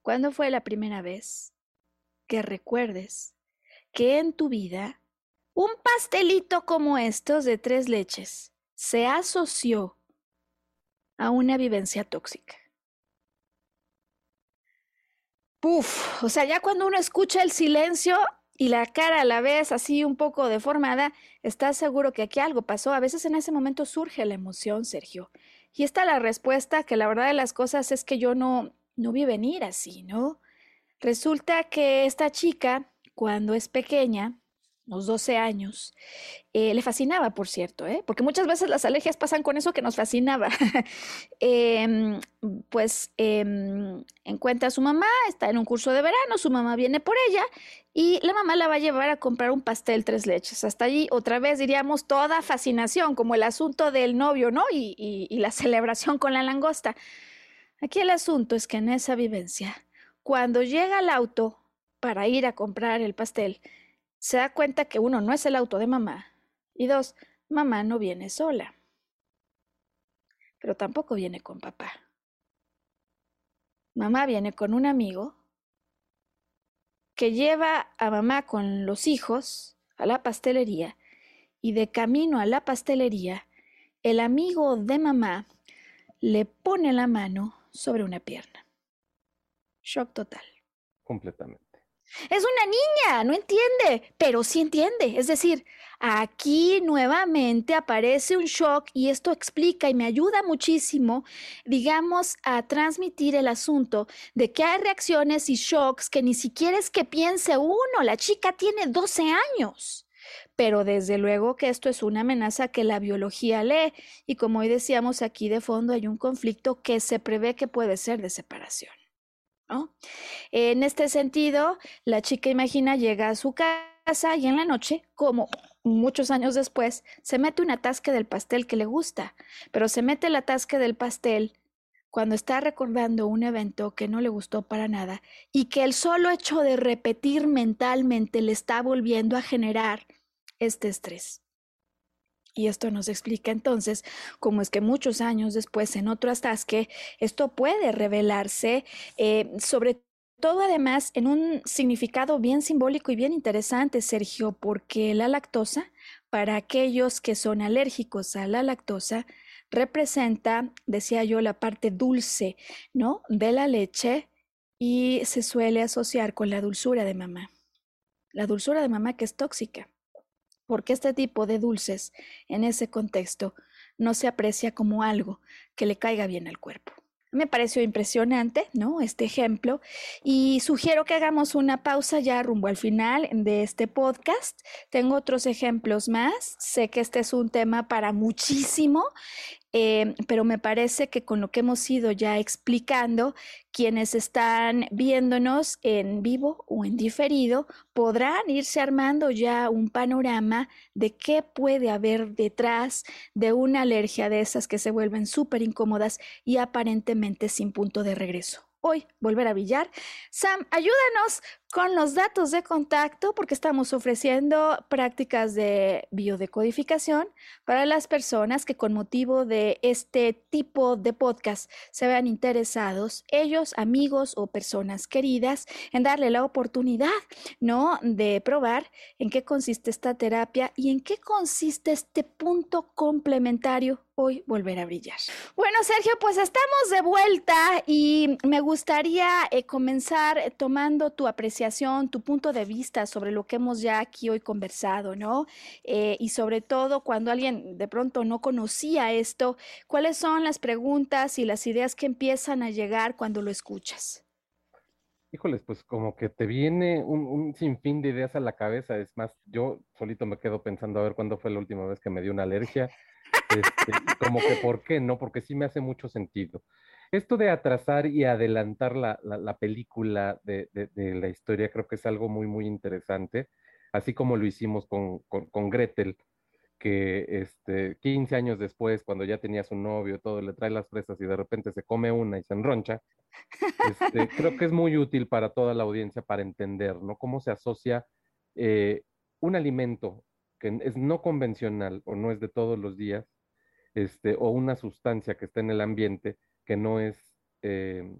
¿Cuándo fue la primera vez que recuerdes que en tu vida un pastelito como estos de tres leches se asoció a una vivencia tóxica. Puf, o sea, ya cuando uno escucha el silencio y la cara a la vez así un poco deformada, estás seguro que aquí algo pasó. A veces en ese momento surge la emoción, Sergio. Y está la respuesta que la verdad de las cosas es que yo no, no vi venir así, ¿no? Resulta que esta chica, cuando es pequeña, unos 12 años. Eh, le fascinaba, por cierto, ¿eh? porque muchas veces las alergias pasan con eso que nos fascinaba. <laughs> Em, pues em, encuentra a su mamá, está en un curso de verano, su mamá viene por ella y la mamá la va a llevar a comprar un pastel tres leches. Hasta allí, otra vez diríamos, toda fascinación, como el asunto del novio, ¿no? y la <laughs> celebración con la langosta. Aquí el asunto es que en esa vivencia, cuando llega al auto para ir a comprar el pastel, se da cuenta que uno no es el auto de mamá y dos, mamá no viene sola, pero tampoco viene con papá. Mamá viene con un amigo que lleva a mamá con los hijos a la pastelería y de camino a la pastelería, el amigo de mamá le pone la mano sobre una pierna. Shock total.
Completamente.
Es una niña, no entiende, pero sí entiende. Es decir, aquí nuevamente aparece un shock y esto explica y me ayuda muchísimo, digamos, a transmitir el asunto de que hay reacciones y shocks que ni siquiera es que piense uno. La chica tiene 12 años. Pero desde luego que esto es una amenaza que la biología lee y como hoy decíamos aquí de fondo hay un conflicto que se prevé que puede ser de separación. En este sentido, la chica imagina llega a su casa y en la noche, como muchos años después, se mete un atasque del pastel que le gusta, pero se mete el atasque del pastel cuando está recordando un evento que no le gustó para nada y que el solo hecho de repetir mentalmente le está volviendo a generar este estrés. Y esto nos explica entonces cómo es que muchos años después, en otro atasque, esto puede revelarse, eh, sobre todo además en un significado bien simbólico y bien interesante, Sergio, porque la lactosa, para aquellos que son alérgicos a la lactosa, representa, decía yo, la parte dulce, ¿no? De la leche y se suele asociar con la dulzura de mamá. La dulzura de mamá que es tóxica porque este tipo de dulces en ese contexto no se aprecia como algo que le caiga bien al cuerpo. Me pareció impresionante, ¿no? Este ejemplo. Y sugiero que hagamos una pausa ya rumbo al final de este podcast. Tengo otros ejemplos más. Sé que este es un tema para muchísimo eh, pero me parece que con lo que hemos ido ya explicando, quienes están viéndonos en vivo o en diferido podrán irse armando ya un panorama de qué puede haber detrás de una alergia de esas que se vuelven súper incómodas y aparentemente sin punto de regreso hoy volver a billar. Sam, ayúdanos con los datos de contacto porque estamos ofreciendo prácticas de biodecodificación para las personas que con motivo de este tipo de podcast se vean interesados, ellos, amigos o personas queridas, en darle la oportunidad, ¿no? De probar en qué consiste esta terapia y en qué consiste este punto complementario hoy volver a brillar. Bueno, Sergio, pues estamos de vuelta y me gustaría eh, comenzar tomando tu apreciación, tu punto de vista sobre lo que hemos ya aquí hoy conversado, ¿no? Eh, y sobre todo cuando alguien de pronto no conocía esto, ¿cuáles son las preguntas y las ideas que empiezan a llegar cuando lo escuchas?
Híjoles, pues como que te viene un, un, sinfín de ideas a la cabeza. Es más, yo solito me quedo pensando a ver cuándo fue la última vez que me dio una alergia. Este, como que por qué, ¿no? Porque sí me hace mucho sentido. Esto de atrasar y adelantar la, la, película de, de, la historia creo que es algo muy, muy interesante, así como lo hicimos con, con, con Gretel, que este, 15 años después, cuando ya tenía su novio, todo, le trae las fresas y de repente se come una y se enroncha. Este, creo que es <laughs> muy útil para toda la audiencia para entender, ¿no? Cómo se asocia eh, un alimento que es no convencional o no es de todos los días, este, o una sustancia que está en el ambiente que no es eh,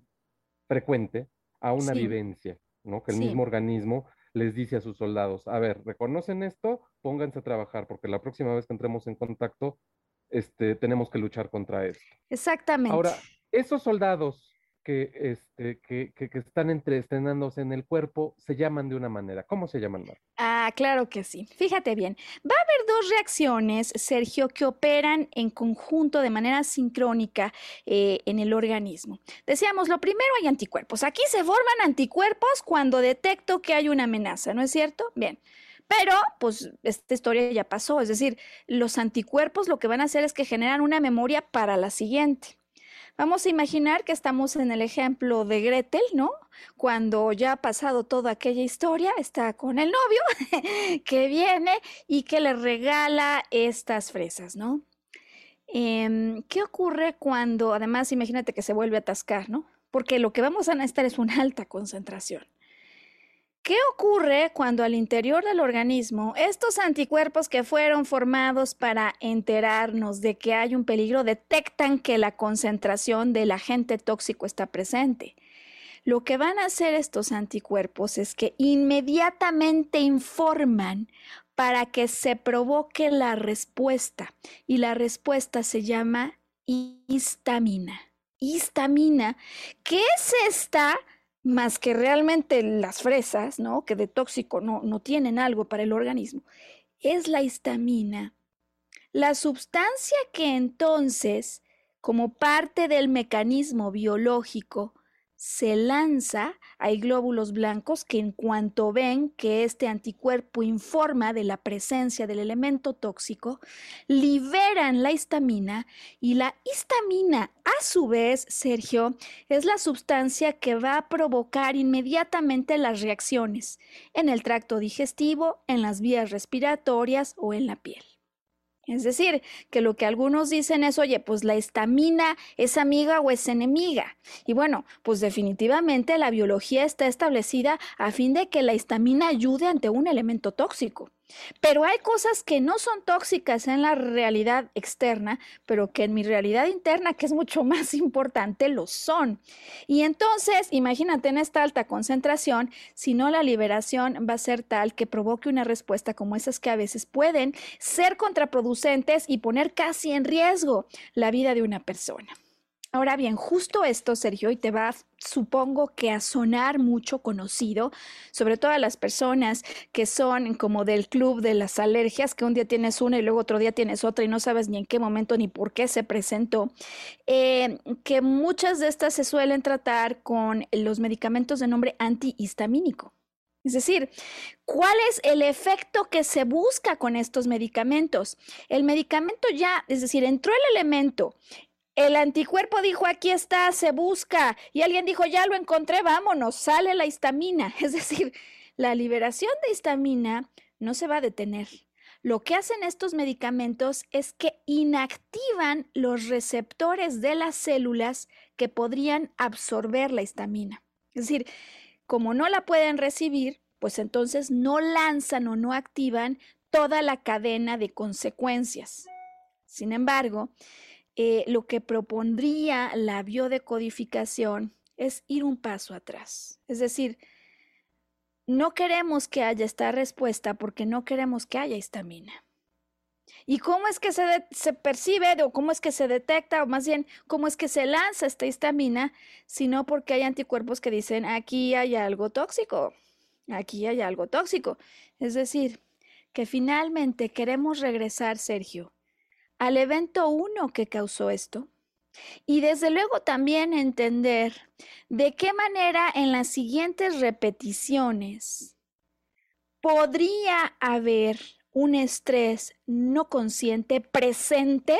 frecuente a una vivencia, ¿no? Que el mismo organismo les dice a sus soldados, a ver, reconocen esto, pónganse a trabajar, porque la próxima vez que entremos en contacto, este, tenemos que luchar contra esto.
Exactamente.
Ahora, esos soldados que, este, que, están estrenándose en el cuerpo se llaman de una manera. ¿Cómo se llaman?
Ah, claro que sí. Fíjate bien. Va a haber dos reacciones, Sergio, que operan en conjunto de manera sincrónica eh, en el organismo. Decíamos, lo primero hay anticuerpos. Aquí se forman anticuerpos cuando detecto que hay una amenaza, ¿no es cierto? Bien. Pero, pues, esta historia ya pasó. Es decir, los anticuerpos lo que van a hacer es que generan una memoria para la siguiente. Vamos a imaginar que estamos en el ejemplo de Gretel, ¿no? Cuando ya ha pasado toda aquella historia, está con el novio <laughs> que viene y que le regala estas fresas, ¿no? Em, ¿Qué ocurre cuando, además, imagínate que se vuelve a atascar, ¿no? Porque lo que vamos a necesitar es una alta concentración. ¿Qué ocurre cuando al interior del organismo estos anticuerpos que fueron formados para enterarnos de que hay un peligro detectan que la concentración del agente tóxico está presente? Lo que van a hacer estos anticuerpos es que inmediatamente informan para que se provoque la respuesta y la respuesta se llama histamina. Histamina, ¿qué es esta? Más que realmente las fresas, ¿no? Que de tóxico no, no tienen algo para el organismo, es la histamina. La sustancia que entonces, como parte del mecanismo biológico, se lanza, hay glóbulos blancos que en cuanto ven que este anticuerpo informa de la presencia del elemento tóxico, liberan la histamina y la histamina a su vez, Sergio, es la sustancia que va a provocar inmediatamente las reacciones en el tracto digestivo, en las vías respiratorias o en la piel. Es decir, que lo que algunos dicen es, oye, pues la estamina es amiga o es enemiga. Y bueno, pues definitivamente la biología está establecida a fin de que la histamina ayude ante un elemento tóxico. Pero hay cosas que no son tóxicas en la realidad externa, pero que en mi realidad interna, que es mucho <laughs> más importante, lo son. Y entonces, imagínate en esta alta concentración, si no la liberación va a ser tal que provoque una respuesta como esas que a veces pueden ser contraproducentes y poner casi en riesgo la vida de una persona. Ahora bien, justo esto, Sergio, y te va, supongo que a sonar mucho conocido, sobre todo a las personas que son como del club de las alergias, que un día tienes una y luego otro día tienes otra y no sabes ni en qué momento ni por qué se presentó, eh, que muchas de estas se suelen tratar con los medicamentos de nombre antihistamínico. Es decir, ¿cuál es el efecto que se busca con estos medicamentos? El medicamento ya, es decir, entró el elemento, el anticuerpo dijo, aquí está, se busca. Y alguien dijo, ya lo encontré, vámonos, sale la histamina. <laughs> Es decir, la liberación de histamina no se va a detener. Lo que hacen estos medicamentos es que inactivan los receptores de las células que podrían absorber la histamina. Es decir, como no la pueden recibir, pues entonces no lanzan o no activan toda la cadena de consecuencias. Sin embargo, eh, lo que propondría la biodecodificación es ir un paso atrás. Es decir, no queremos que haya esta respuesta porque no queremos que haya histamina. ¿Y cómo es que se, se, percibe o cómo es que se detecta o más bien cómo es que se lanza esta histamina? Sino porque hay anticuerpos que dicen aquí hay algo tóxico, aquí hay algo tóxico. Es decir, que finalmente queremos regresar, Sergio, al evento 1 que causó esto. Y desde luego también entender de qué manera en las siguientes repeticiones podría haber un estrés no consciente presente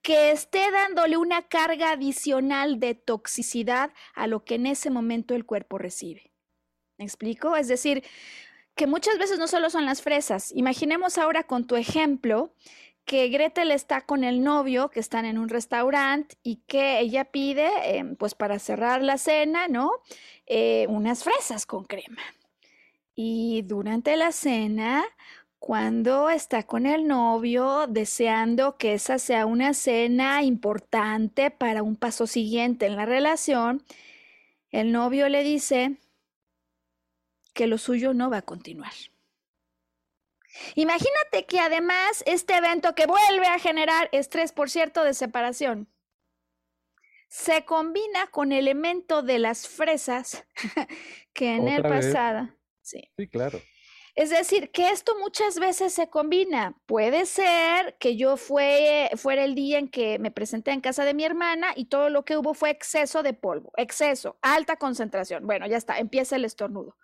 que esté dándole una carga adicional de toxicidad a lo que en ese momento el cuerpo recibe. ¿Me explico? Es decir, que muchas veces no solo son las fresas. Imaginemos ahora con tu ejemplo que Gretel está con el novio, que están en un restaurante y que ella pide, em, pues para cerrar la cena, ¿no? Eh, unas fresas con crema. Y durante la cena, cuando está con el novio, deseando que esa sea una cena importante para un paso siguiente en la relación, el novio le dice que lo suyo no va a continuar. Imagínate que además este evento que vuelve a generar estrés, por cierto, de separación, se combina con el elemento de las fresas <laughs> que en el pasado.
Sí. sí, claro.
Es decir, que esto muchas veces se combina. Puede ser que yo fue, fuera el día en que me presenté en casa de mi hermana y todo lo que hubo fue exceso de polvo, exceso, alta concentración. Bueno, ya está, empieza el estornudo.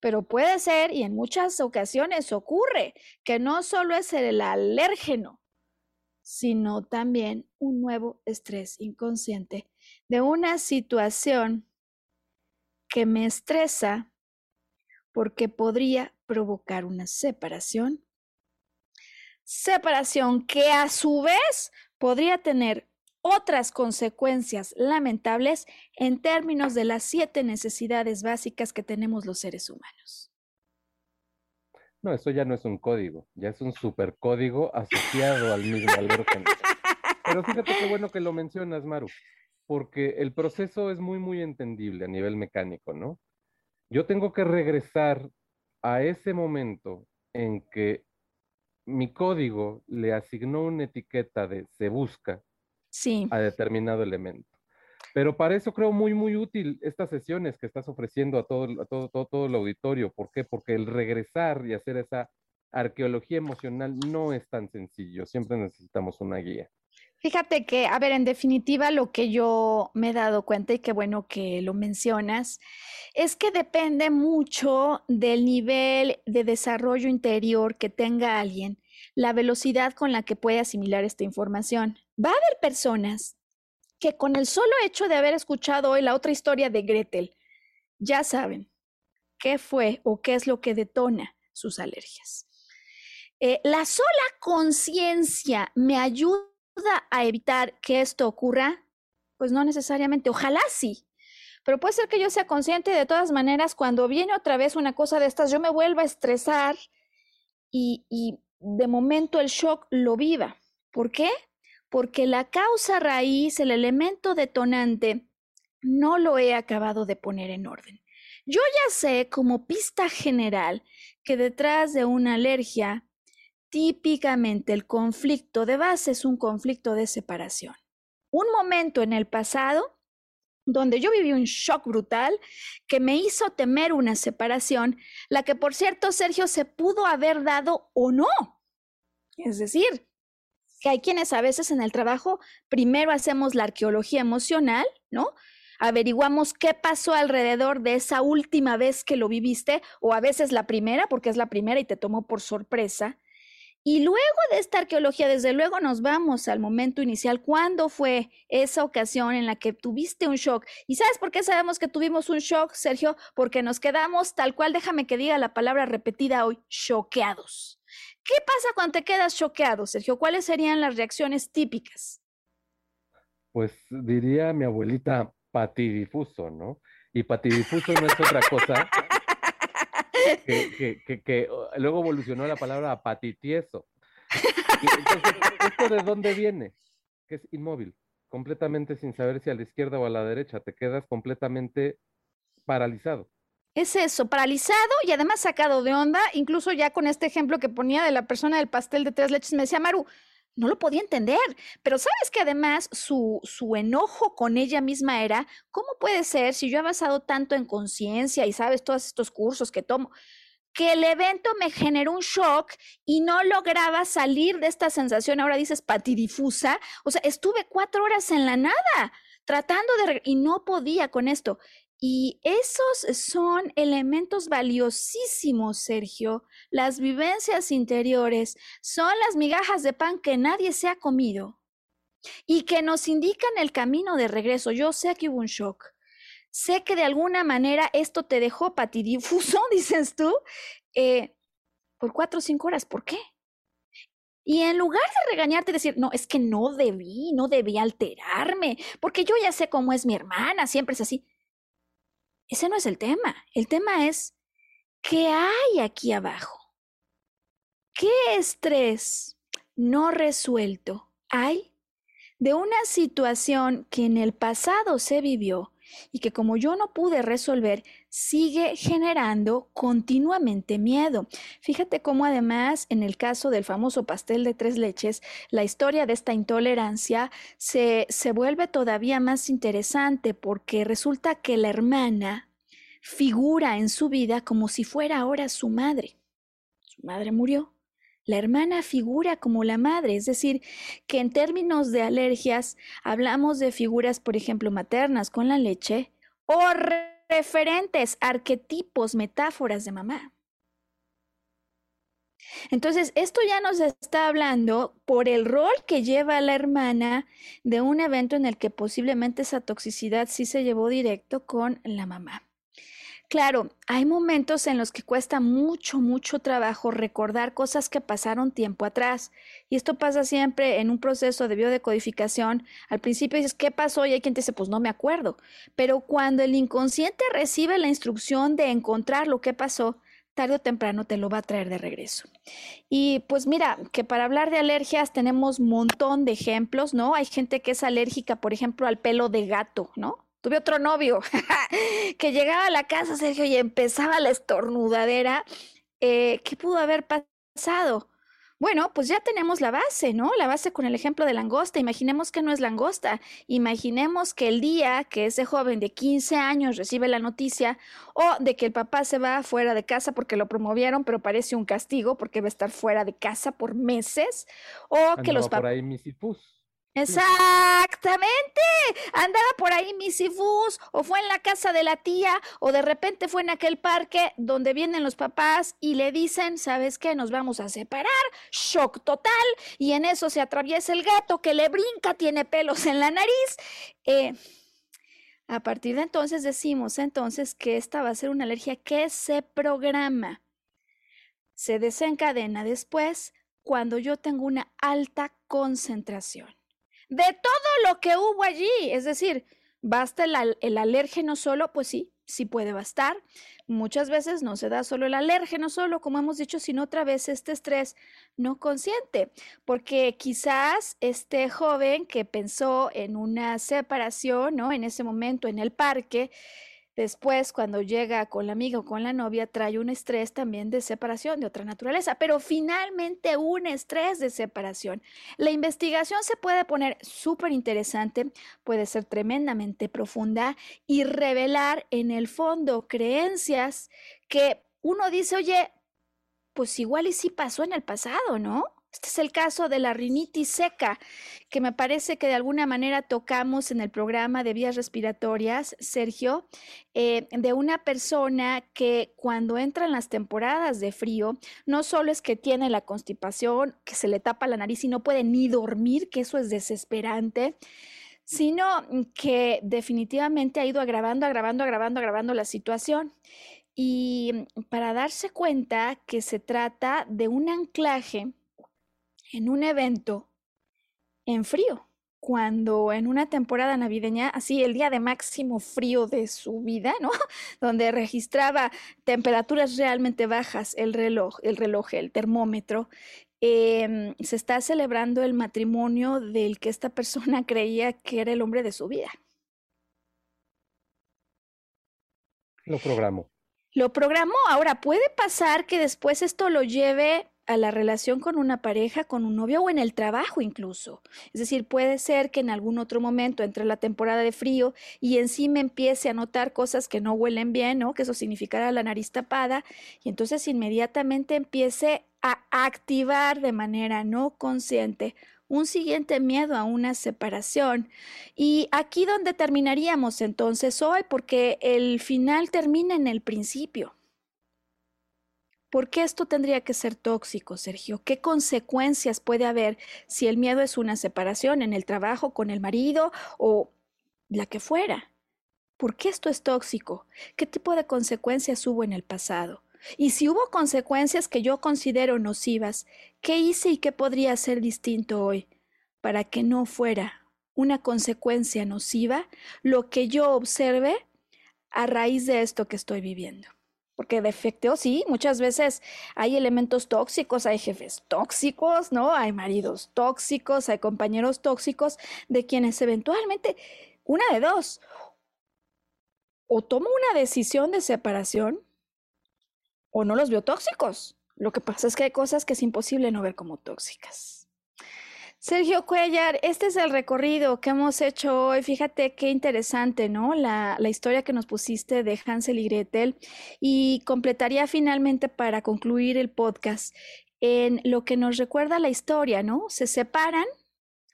Pero puede ser, y en muchas ocasiones ocurre, que no solo es el alérgeno, sino también un nuevo estrés inconsciente de una situación que me estresa porque podría provocar una separación. Separación que a su vez podría tener otras consecuencias lamentables en términos de las siete necesidades básicas que tenemos los seres humanos.
No, eso ya no es un código, ya es un supercódigo asociado al mismo. Pero fíjate qué bueno que lo mencionas, Maru, porque el proceso es muy, muy entendible a nivel mecánico, ¿no? Yo tengo que regresar a ese momento en que mi código le asignó una etiqueta de se busca a determinado elemento. Pero para eso creo muy, muy útil estas sesiones que estás ofreciendo a todo, todo, todo, todo el auditorio. ¿Por qué? Porque el regresar y hacer esa arqueología emocional no es tan sencillo. Siempre necesitamos una guía.
Fíjate que, a ver, en definitiva, lo que yo me he dado cuenta y qué bueno que lo mencionas, es que depende mucho del nivel de desarrollo interior que tenga alguien, la velocidad con la que puede asimilar esta información. Va a haber personas que con el solo hecho de haber escuchado hoy la otra historia de Gretel, ya saben qué fue o qué es lo que detona sus alergias. Eh, la sola conciencia me ayuda a evitar que esto ocurra? Pues no necesariamente, ojalá sí. Pero puede ser que yo sea consciente de todas maneras, cuando viene otra vez una cosa de estas, yo me vuelva a estresar y, y de momento el shock lo viva. ¿Por qué? Porque la causa raíz, el elemento detonante, no lo he acabado de poner en orden. Yo ya sé como pista general que detrás de una alergia Típicamente el conflicto de base es un conflicto de separación. Un momento en el pasado donde yo viví un shock brutal que me hizo temer una separación, la que por cierto, Sergio, se pudo haber dado o no. Es decir, que hay quienes a veces en el trabajo primero hacemos la arqueología emocional, ¿no? Averiguamos qué pasó alrededor de esa última vez que lo viviste, o a veces la primera, porque es la primera y te tomó por sorpresa. Y luego de esta arqueología, desde luego nos vamos al momento inicial. ¿Cuándo fue esa ocasión en la que tuviste un shock? ¿Y sabes por qué sabemos que tuvimos un shock, Sergio? Porque nos quedamos tal cual, déjame que diga la palabra repetida hoy, choqueados. ¿Qué pasa cuando te quedas choqueado, Sergio? ¿Cuáles serían las reacciones típicas?
Pues diría mi abuelita patidifuso, ¿no? Y patidifuso no es otra cosa que, luego evolucionó la palabra apatitieso. Entonces, ¿esto de dónde viene? Que es inmóvil, completamente sin saber si a la izquierda o a la derecha, te quedas completamente paralizado.
Es eso, paralizado y además sacado de onda, incluso ya con este ejemplo que ponía de la persona del pastel de tres leches, me decía Maru, no lo podía entender, pero sabes que además su, su enojo con ella misma era, ¿cómo puede ser si yo he basado tanto en conciencia y sabes todos estos cursos que tomo? que el evento me generó un shock y no lograba salir de esta sensación, ahora dices patidifusa, o sea, estuve cuatro horas en la nada tratando de... y no podía con esto. Y esos son elementos valiosísimos, Sergio. Las vivencias interiores son las migajas de pan que nadie se ha comido y que nos indican el camino de regreso. Yo sé que hubo un shock. Sé que de alguna manera esto te dejó patidifuso, <laughs> dices tú, eh, por cuatro o cinco horas. ¿Por qué? Y en lugar de regañarte y decir, no, es que no debí, no debí alterarme, porque yo ya sé cómo es mi hermana, siempre es así. Ese no es el tema. El tema es, ¿qué hay aquí abajo? ¿Qué estrés no resuelto hay de una situación que en el pasado se vivió y que como yo no pude resolver, sigue generando continuamente miedo. Fíjate cómo además en el caso del famoso pastel de tres leches, la historia de esta intolerancia se, se vuelve todavía más interesante porque resulta que la hermana figura en su vida como si fuera ahora su madre. Su madre murió. La hermana figura como la madre, es decir, que en términos de alergias hablamos de figuras, por ejemplo, maternas con la leche o referentes, arquetipos, metáforas de mamá. Entonces, esto ya nos está hablando por el rol que lleva la hermana de un evento en el que posiblemente esa toxicidad sí se llevó directo con la mamá. Claro, hay momentos en los que cuesta mucho, mucho trabajo recordar cosas que pasaron tiempo atrás. Y esto pasa siempre en un proceso de biodecodificación. Al principio dices, ¿qué pasó? Y hay quien te dice, pues no me acuerdo. Pero cuando el inconsciente recibe la instrucción de encontrar lo que pasó, tarde o temprano te lo va a traer de regreso. Y pues mira, que para hablar de alergias tenemos un montón de ejemplos, ¿no? Hay gente que es alérgica, por ejemplo, al pelo de gato, ¿no? Tuve otro novio <laughs> que llegaba a la casa, Sergio, y empezaba la estornudadera. Eh, ¿Qué pudo haber pasado? Bueno, pues ya tenemos la base, ¿no? La base con el ejemplo de langosta. Imaginemos que no es langosta. Imaginemos que el día que ese joven de 15 años recibe la noticia o de que el papá se va fuera de casa porque lo promovieron, pero parece un castigo porque va a estar fuera de casa por meses, o que los
papás... por ahí
Exactamente. Andaba por ahí Misifus, o fue en la casa de la tía, o de repente fue en aquel parque donde vienen los papás y le dicen, ¿sabes qué? Nos vamos a separar. Shock total. Y en eso se atraviesa el gato que le brinca, tiene pelos en la nariz. Eh, a partir de entonces decimos entonces que esta va a ser una alergia que se programa. Se desencadena después cuando yo tengo una alta concentración de todo lo que hubo allí. Es decir, ¿basta el, alérgeno solo? Pues sí, sí puede bastar. Muchas veces no se da solo el alérgeno solo, como hemos dicho, sino otra vez este estrés no consciente, porque quizás este joven que pensó en una separación, ¿no? En ese momento en el parque, Después, cuando llega con la amiga o con la novia, trae un estrés también de separación de otra naturaleza, pero finalmente un estrés de separación. La investigación se puede poner súper interesante, puede ser tremendamente profunda y revelar en el fondo creencias que uno dice, oye, pues igual y sí pasó en el pasado, ¿no? Este es el caso de la rinitis seca, que me parece que de alguna manera tocamos en el programa de vías respiratorias, Sergio, eh, de una persona que cuando entra en las temporadas de frío, no solo es que tiene la constipación, que se le tapa la nariz y no puede ni dormir, que eso es desesperante, sino que definitivamente ha ido agravando, agravando, agravando, agravando la situación. Y para darse cuenta que se trata de un anclaje, en un evento en frío, cuando en una temporada navideña, así el día de máximo frío de su vida, ¿no? <laughs> Donde registraba temperaturas realmente bajas, el reloj, el reloj, el termómetro, em, se está celebrando el matrimonio del que esta persona <laughs> creía que era el hombre de su vida.
Lo programó.
Lo programó. Ahora, puede pasar que después esto lo lleve a la relación con una pareja, con un novio o en el trabajo incluso. Es decir, puede ser que en algún otro momento entre la temporada de frío y encima empiece a notar cosas que no huelen bien, ¿no? Que eso significará la nariz tapada y entonces inmediatamente empiece a activar de manera no consciente un siguiente miedo a una separación. Y aquí donde terminaríamos entonces hoy, porque el final termina en el principio. ¿Por qué esto tendría que ser tóxico, Sergio? ¿Qué consecuencias puede haber si el miedo es una separación en el trabajo con el marido o la que fuera? ¿Por qué esto es tóxico? ¿Qué tipo de consecuencias hubo en el pasado? Y si hubo consecuencias que yo considero nocivas, ¿qué hice y qué podría ser distinto hoy para que no fuera una consecuencia nociva lo que yo observe a raíz de esto que estoy viviendo? Porque de efecto, sí, muchas veces hay elementos tóxicos, hay jefes tóxicos, ¿no? Hay maridos tóxicos, hay compañeros tóxicos, de quienes eventualmente, una de dos, o tomo una decisión de separación o no los veo tóxicos. Lo que pasa es que hay cosas que es imposible no ver como tóxicas. Sergio Cuellar, este es el recorrido que hemos hecho hoy. Fíjate qué interesante, ¿no? La, historia que nos pusiste de Hansel y Gretel. Y completaría finalmente para concluir el podcast en lo que nos recuerda la historia, ¿no? Se separan,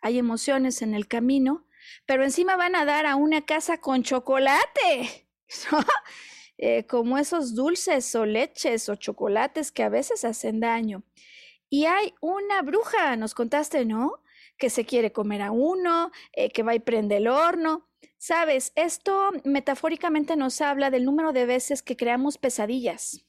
hay emociones en el camino, pero encima van a dar a una casa con chocolate. <laughs> Eh, como esos dulces o leches o chocolates que a veces hacen daño. Y hay una bruja, nos contaste, ¿no? Que se quiere comer a uno, eh, que va y prende el horno. Sabes, esto metafóricamente nos habla del número de veces que creamos pesadillas.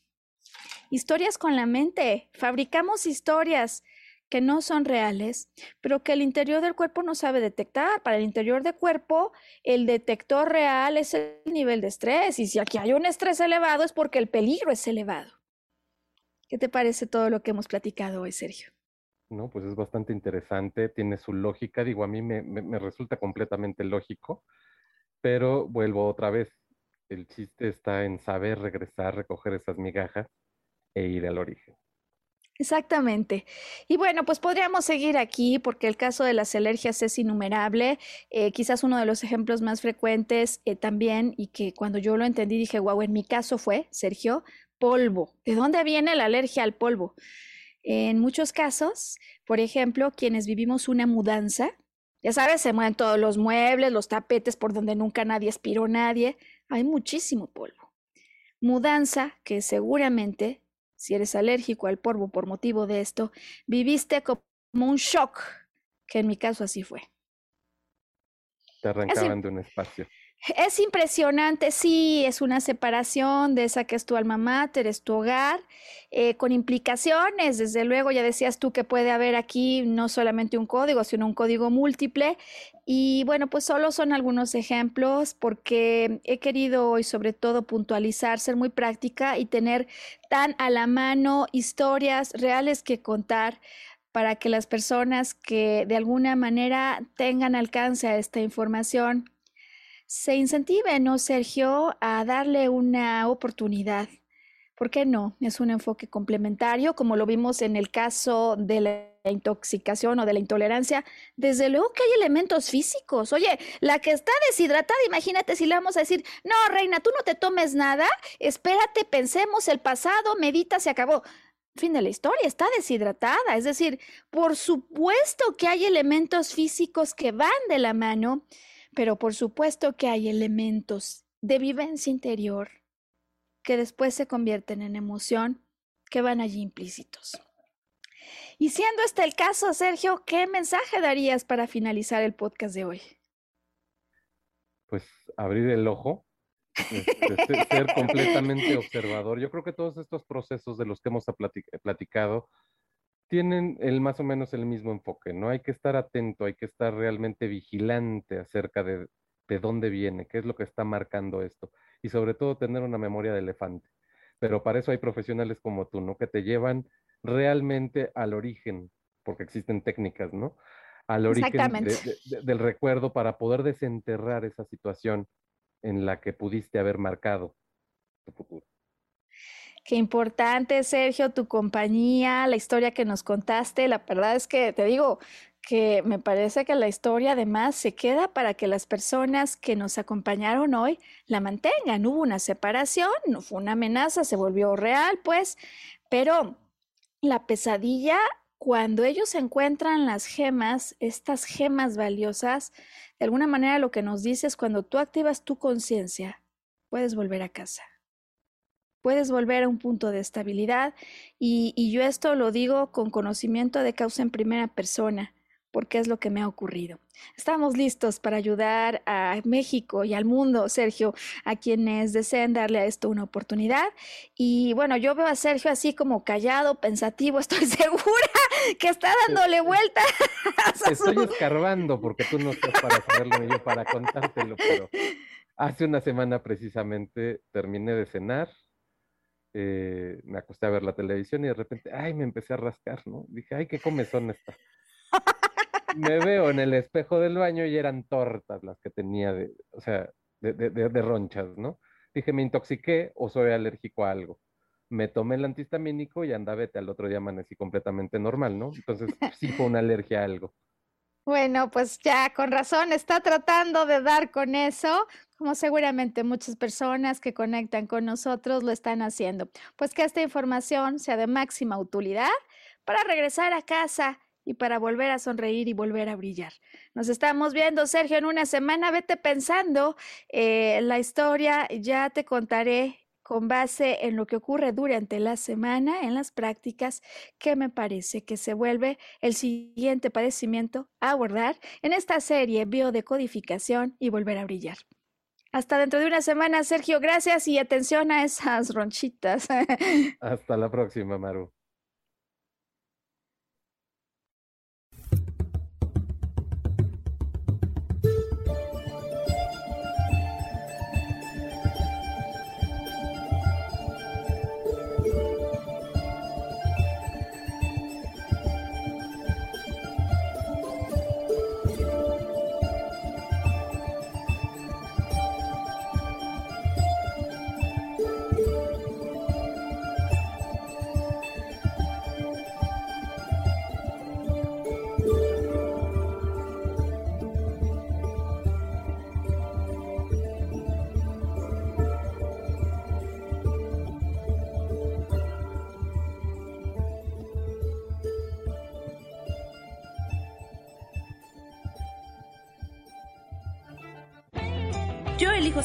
Historias con la mente. Fabricamos historias que no son reales, pero que el interior del cuerpo no sabe detectar. Para el interior del cuerpo, el detector real es el nivel de estrés. Y si aquí hay un estrés elevado es porque el peligro es elevado. ¿Qué te parece todo lo que hemos platicado hoy, Sergio?
Pues es bastante interesante, tiene su lógica. Digo, a mí me, me resulta completamente lógico pero vuelvo otra vez. El chiste está en saber regresar, recoger esas migajas e ir al origen.
Exactamente. Y bueno, pues podríamos seguir aquí porque el caso de las alergias es innumerable. Eh, quizás uno de los ejemplos más frecuentes eh, también y que cuando yo lo entendí dije, wow, en mi caso fue, Sergio, polvo. ¿De dónde viene la alergia al polvo? En muchos casos, por ejemplo, quienes vivimos una mudanza, ya sabes, se mueven todos los muebles, los tapetes por donde nunca nadie aspiró nadie. Hay muchísimo polvo. Mudanza que seguramente, si eres alérgico al polvo por motivo de esto, viviste como un shock, que en mi caso así fue.
Te arrancaban de un espacio.
Es impresionante, sí, es una separación de esa que es tu alma mater, es tu hogar, eh, con implicaciones, desde luego, ya decías tú que puede haber aquí no solamente un código, sino un código múltiple. Y bueno, pues solo son algunos ejemplos porque he querido hoy sobre todo puntualizar, ser muy práctica y tener tan a la mano historias reales que contar para que las personas que de alguna manera tengan alcance a esta información se incentive, ¿no, Sergio, a darle una oportunidad? ¿Por qué no? Es un enfoque complementario, como lo vimos en el caso de la intoxicación o de la intolerancia. Desde luego que hay elementos físicos. Oye, la que está deshidratada, imagínate si le vamos a decir, no, reina, tú no te tomes nada, espérate, pensemos el pasado, medita, se acabó. Fin de la historia, está deshidratada. Es decir, por supuesto que hay elementos físicos que van de la mano pero por supuesto que hay elementos de vivencia interior que después se convierten en emoción que van allí implícitos. Y siendo este el caso, Sergio, ¿qué mensaje darías para finalizar el podcast de hoy?
Pues abrir el ojo, este, ser <laughs> completamente observador. Yo creo que todos estos procesos de los que hemos platicado tienen el más o menos el mismo enfoque, ¿no? Hay que estar atento, hay que estar realmente vigilante acerca de, de dónde viene, qué es lo que está marcando esto, y sobre todo tener una memoria de elefante. Pero para eso hay profesionales como tú, ¿no? Que te llevan realmente al origen, porque existen técnicas, ¿no? Al origen del recuerdo para poder desenterrar esa situación en la que pudiste haber marcado tu futuro.
Qué importante, Sergio, tu compañía, la historia que nos contaste. La verdad es que te digo que me parece que la historia además se queda para que las personas que nos acompañaron hoy la mantengan. Hubo una separación, no fue una amenaza, se volvió real, pues, pero la pesadilla, cuando ellos encuentran las gemas, estas gemas valiosas, de alguna manera lo que nos dice es cuando tú activas tu conciencia, puedes volver a casa puedes volver a un punto de estabilidad y, yo esto lo digo con conocimiento de causa en primera persona porque es lo que me ha ocurrido. Estamos listos para ayudar a México y al mundo, Sergio, a quienes deseen darle a esto una oportunidad. Y bueno, yo veo a Sergio así como callado, pensativo, <laughs> estoy segura que está dándole vuelta.
Estoy escarbando porque tú no estás para saberlo ni yo para contártelo, pero hace una semana precisamente terminé de cenar, eh, me acosté a ver la televisión y de repente, ay, me empecé a rascar, ¿no? Dije, ay, qué comezón está. me veo en el espejo del baño y eran tortas las que tenía de, o sea, de, de, de, ronchas, ¿no? Dije, me intoxiqué o soy alérgico a algo. Me tomé el antihistamínico y anda, vete, al otro día amanecí completamente normal, ¿no? Entonces, sí fue una alergia a algo.
Bueno, pues ya con razón está tratando de dar con eso, como seguramente muchas personas que conectan con nosotros lo están haciendo. Pues que esta información sea de máxima utilidad para regresar a casa y para volver a sonreír y volver a brillar. Nos estamos viendo, Sergio, en una semana. Vete pensando eh, la historia, ya te contaré con base en lo que ocurre durante la semana, en las prácticas, que me parece que se vuelve el siguiente padecimiento a abordar en esta serie biodecodificación y volver a brillar. Hasta dentro de una semana, Sergio. Gracias y atención a esas ronchitas. <laughs>
Hasta la próxima, Maru.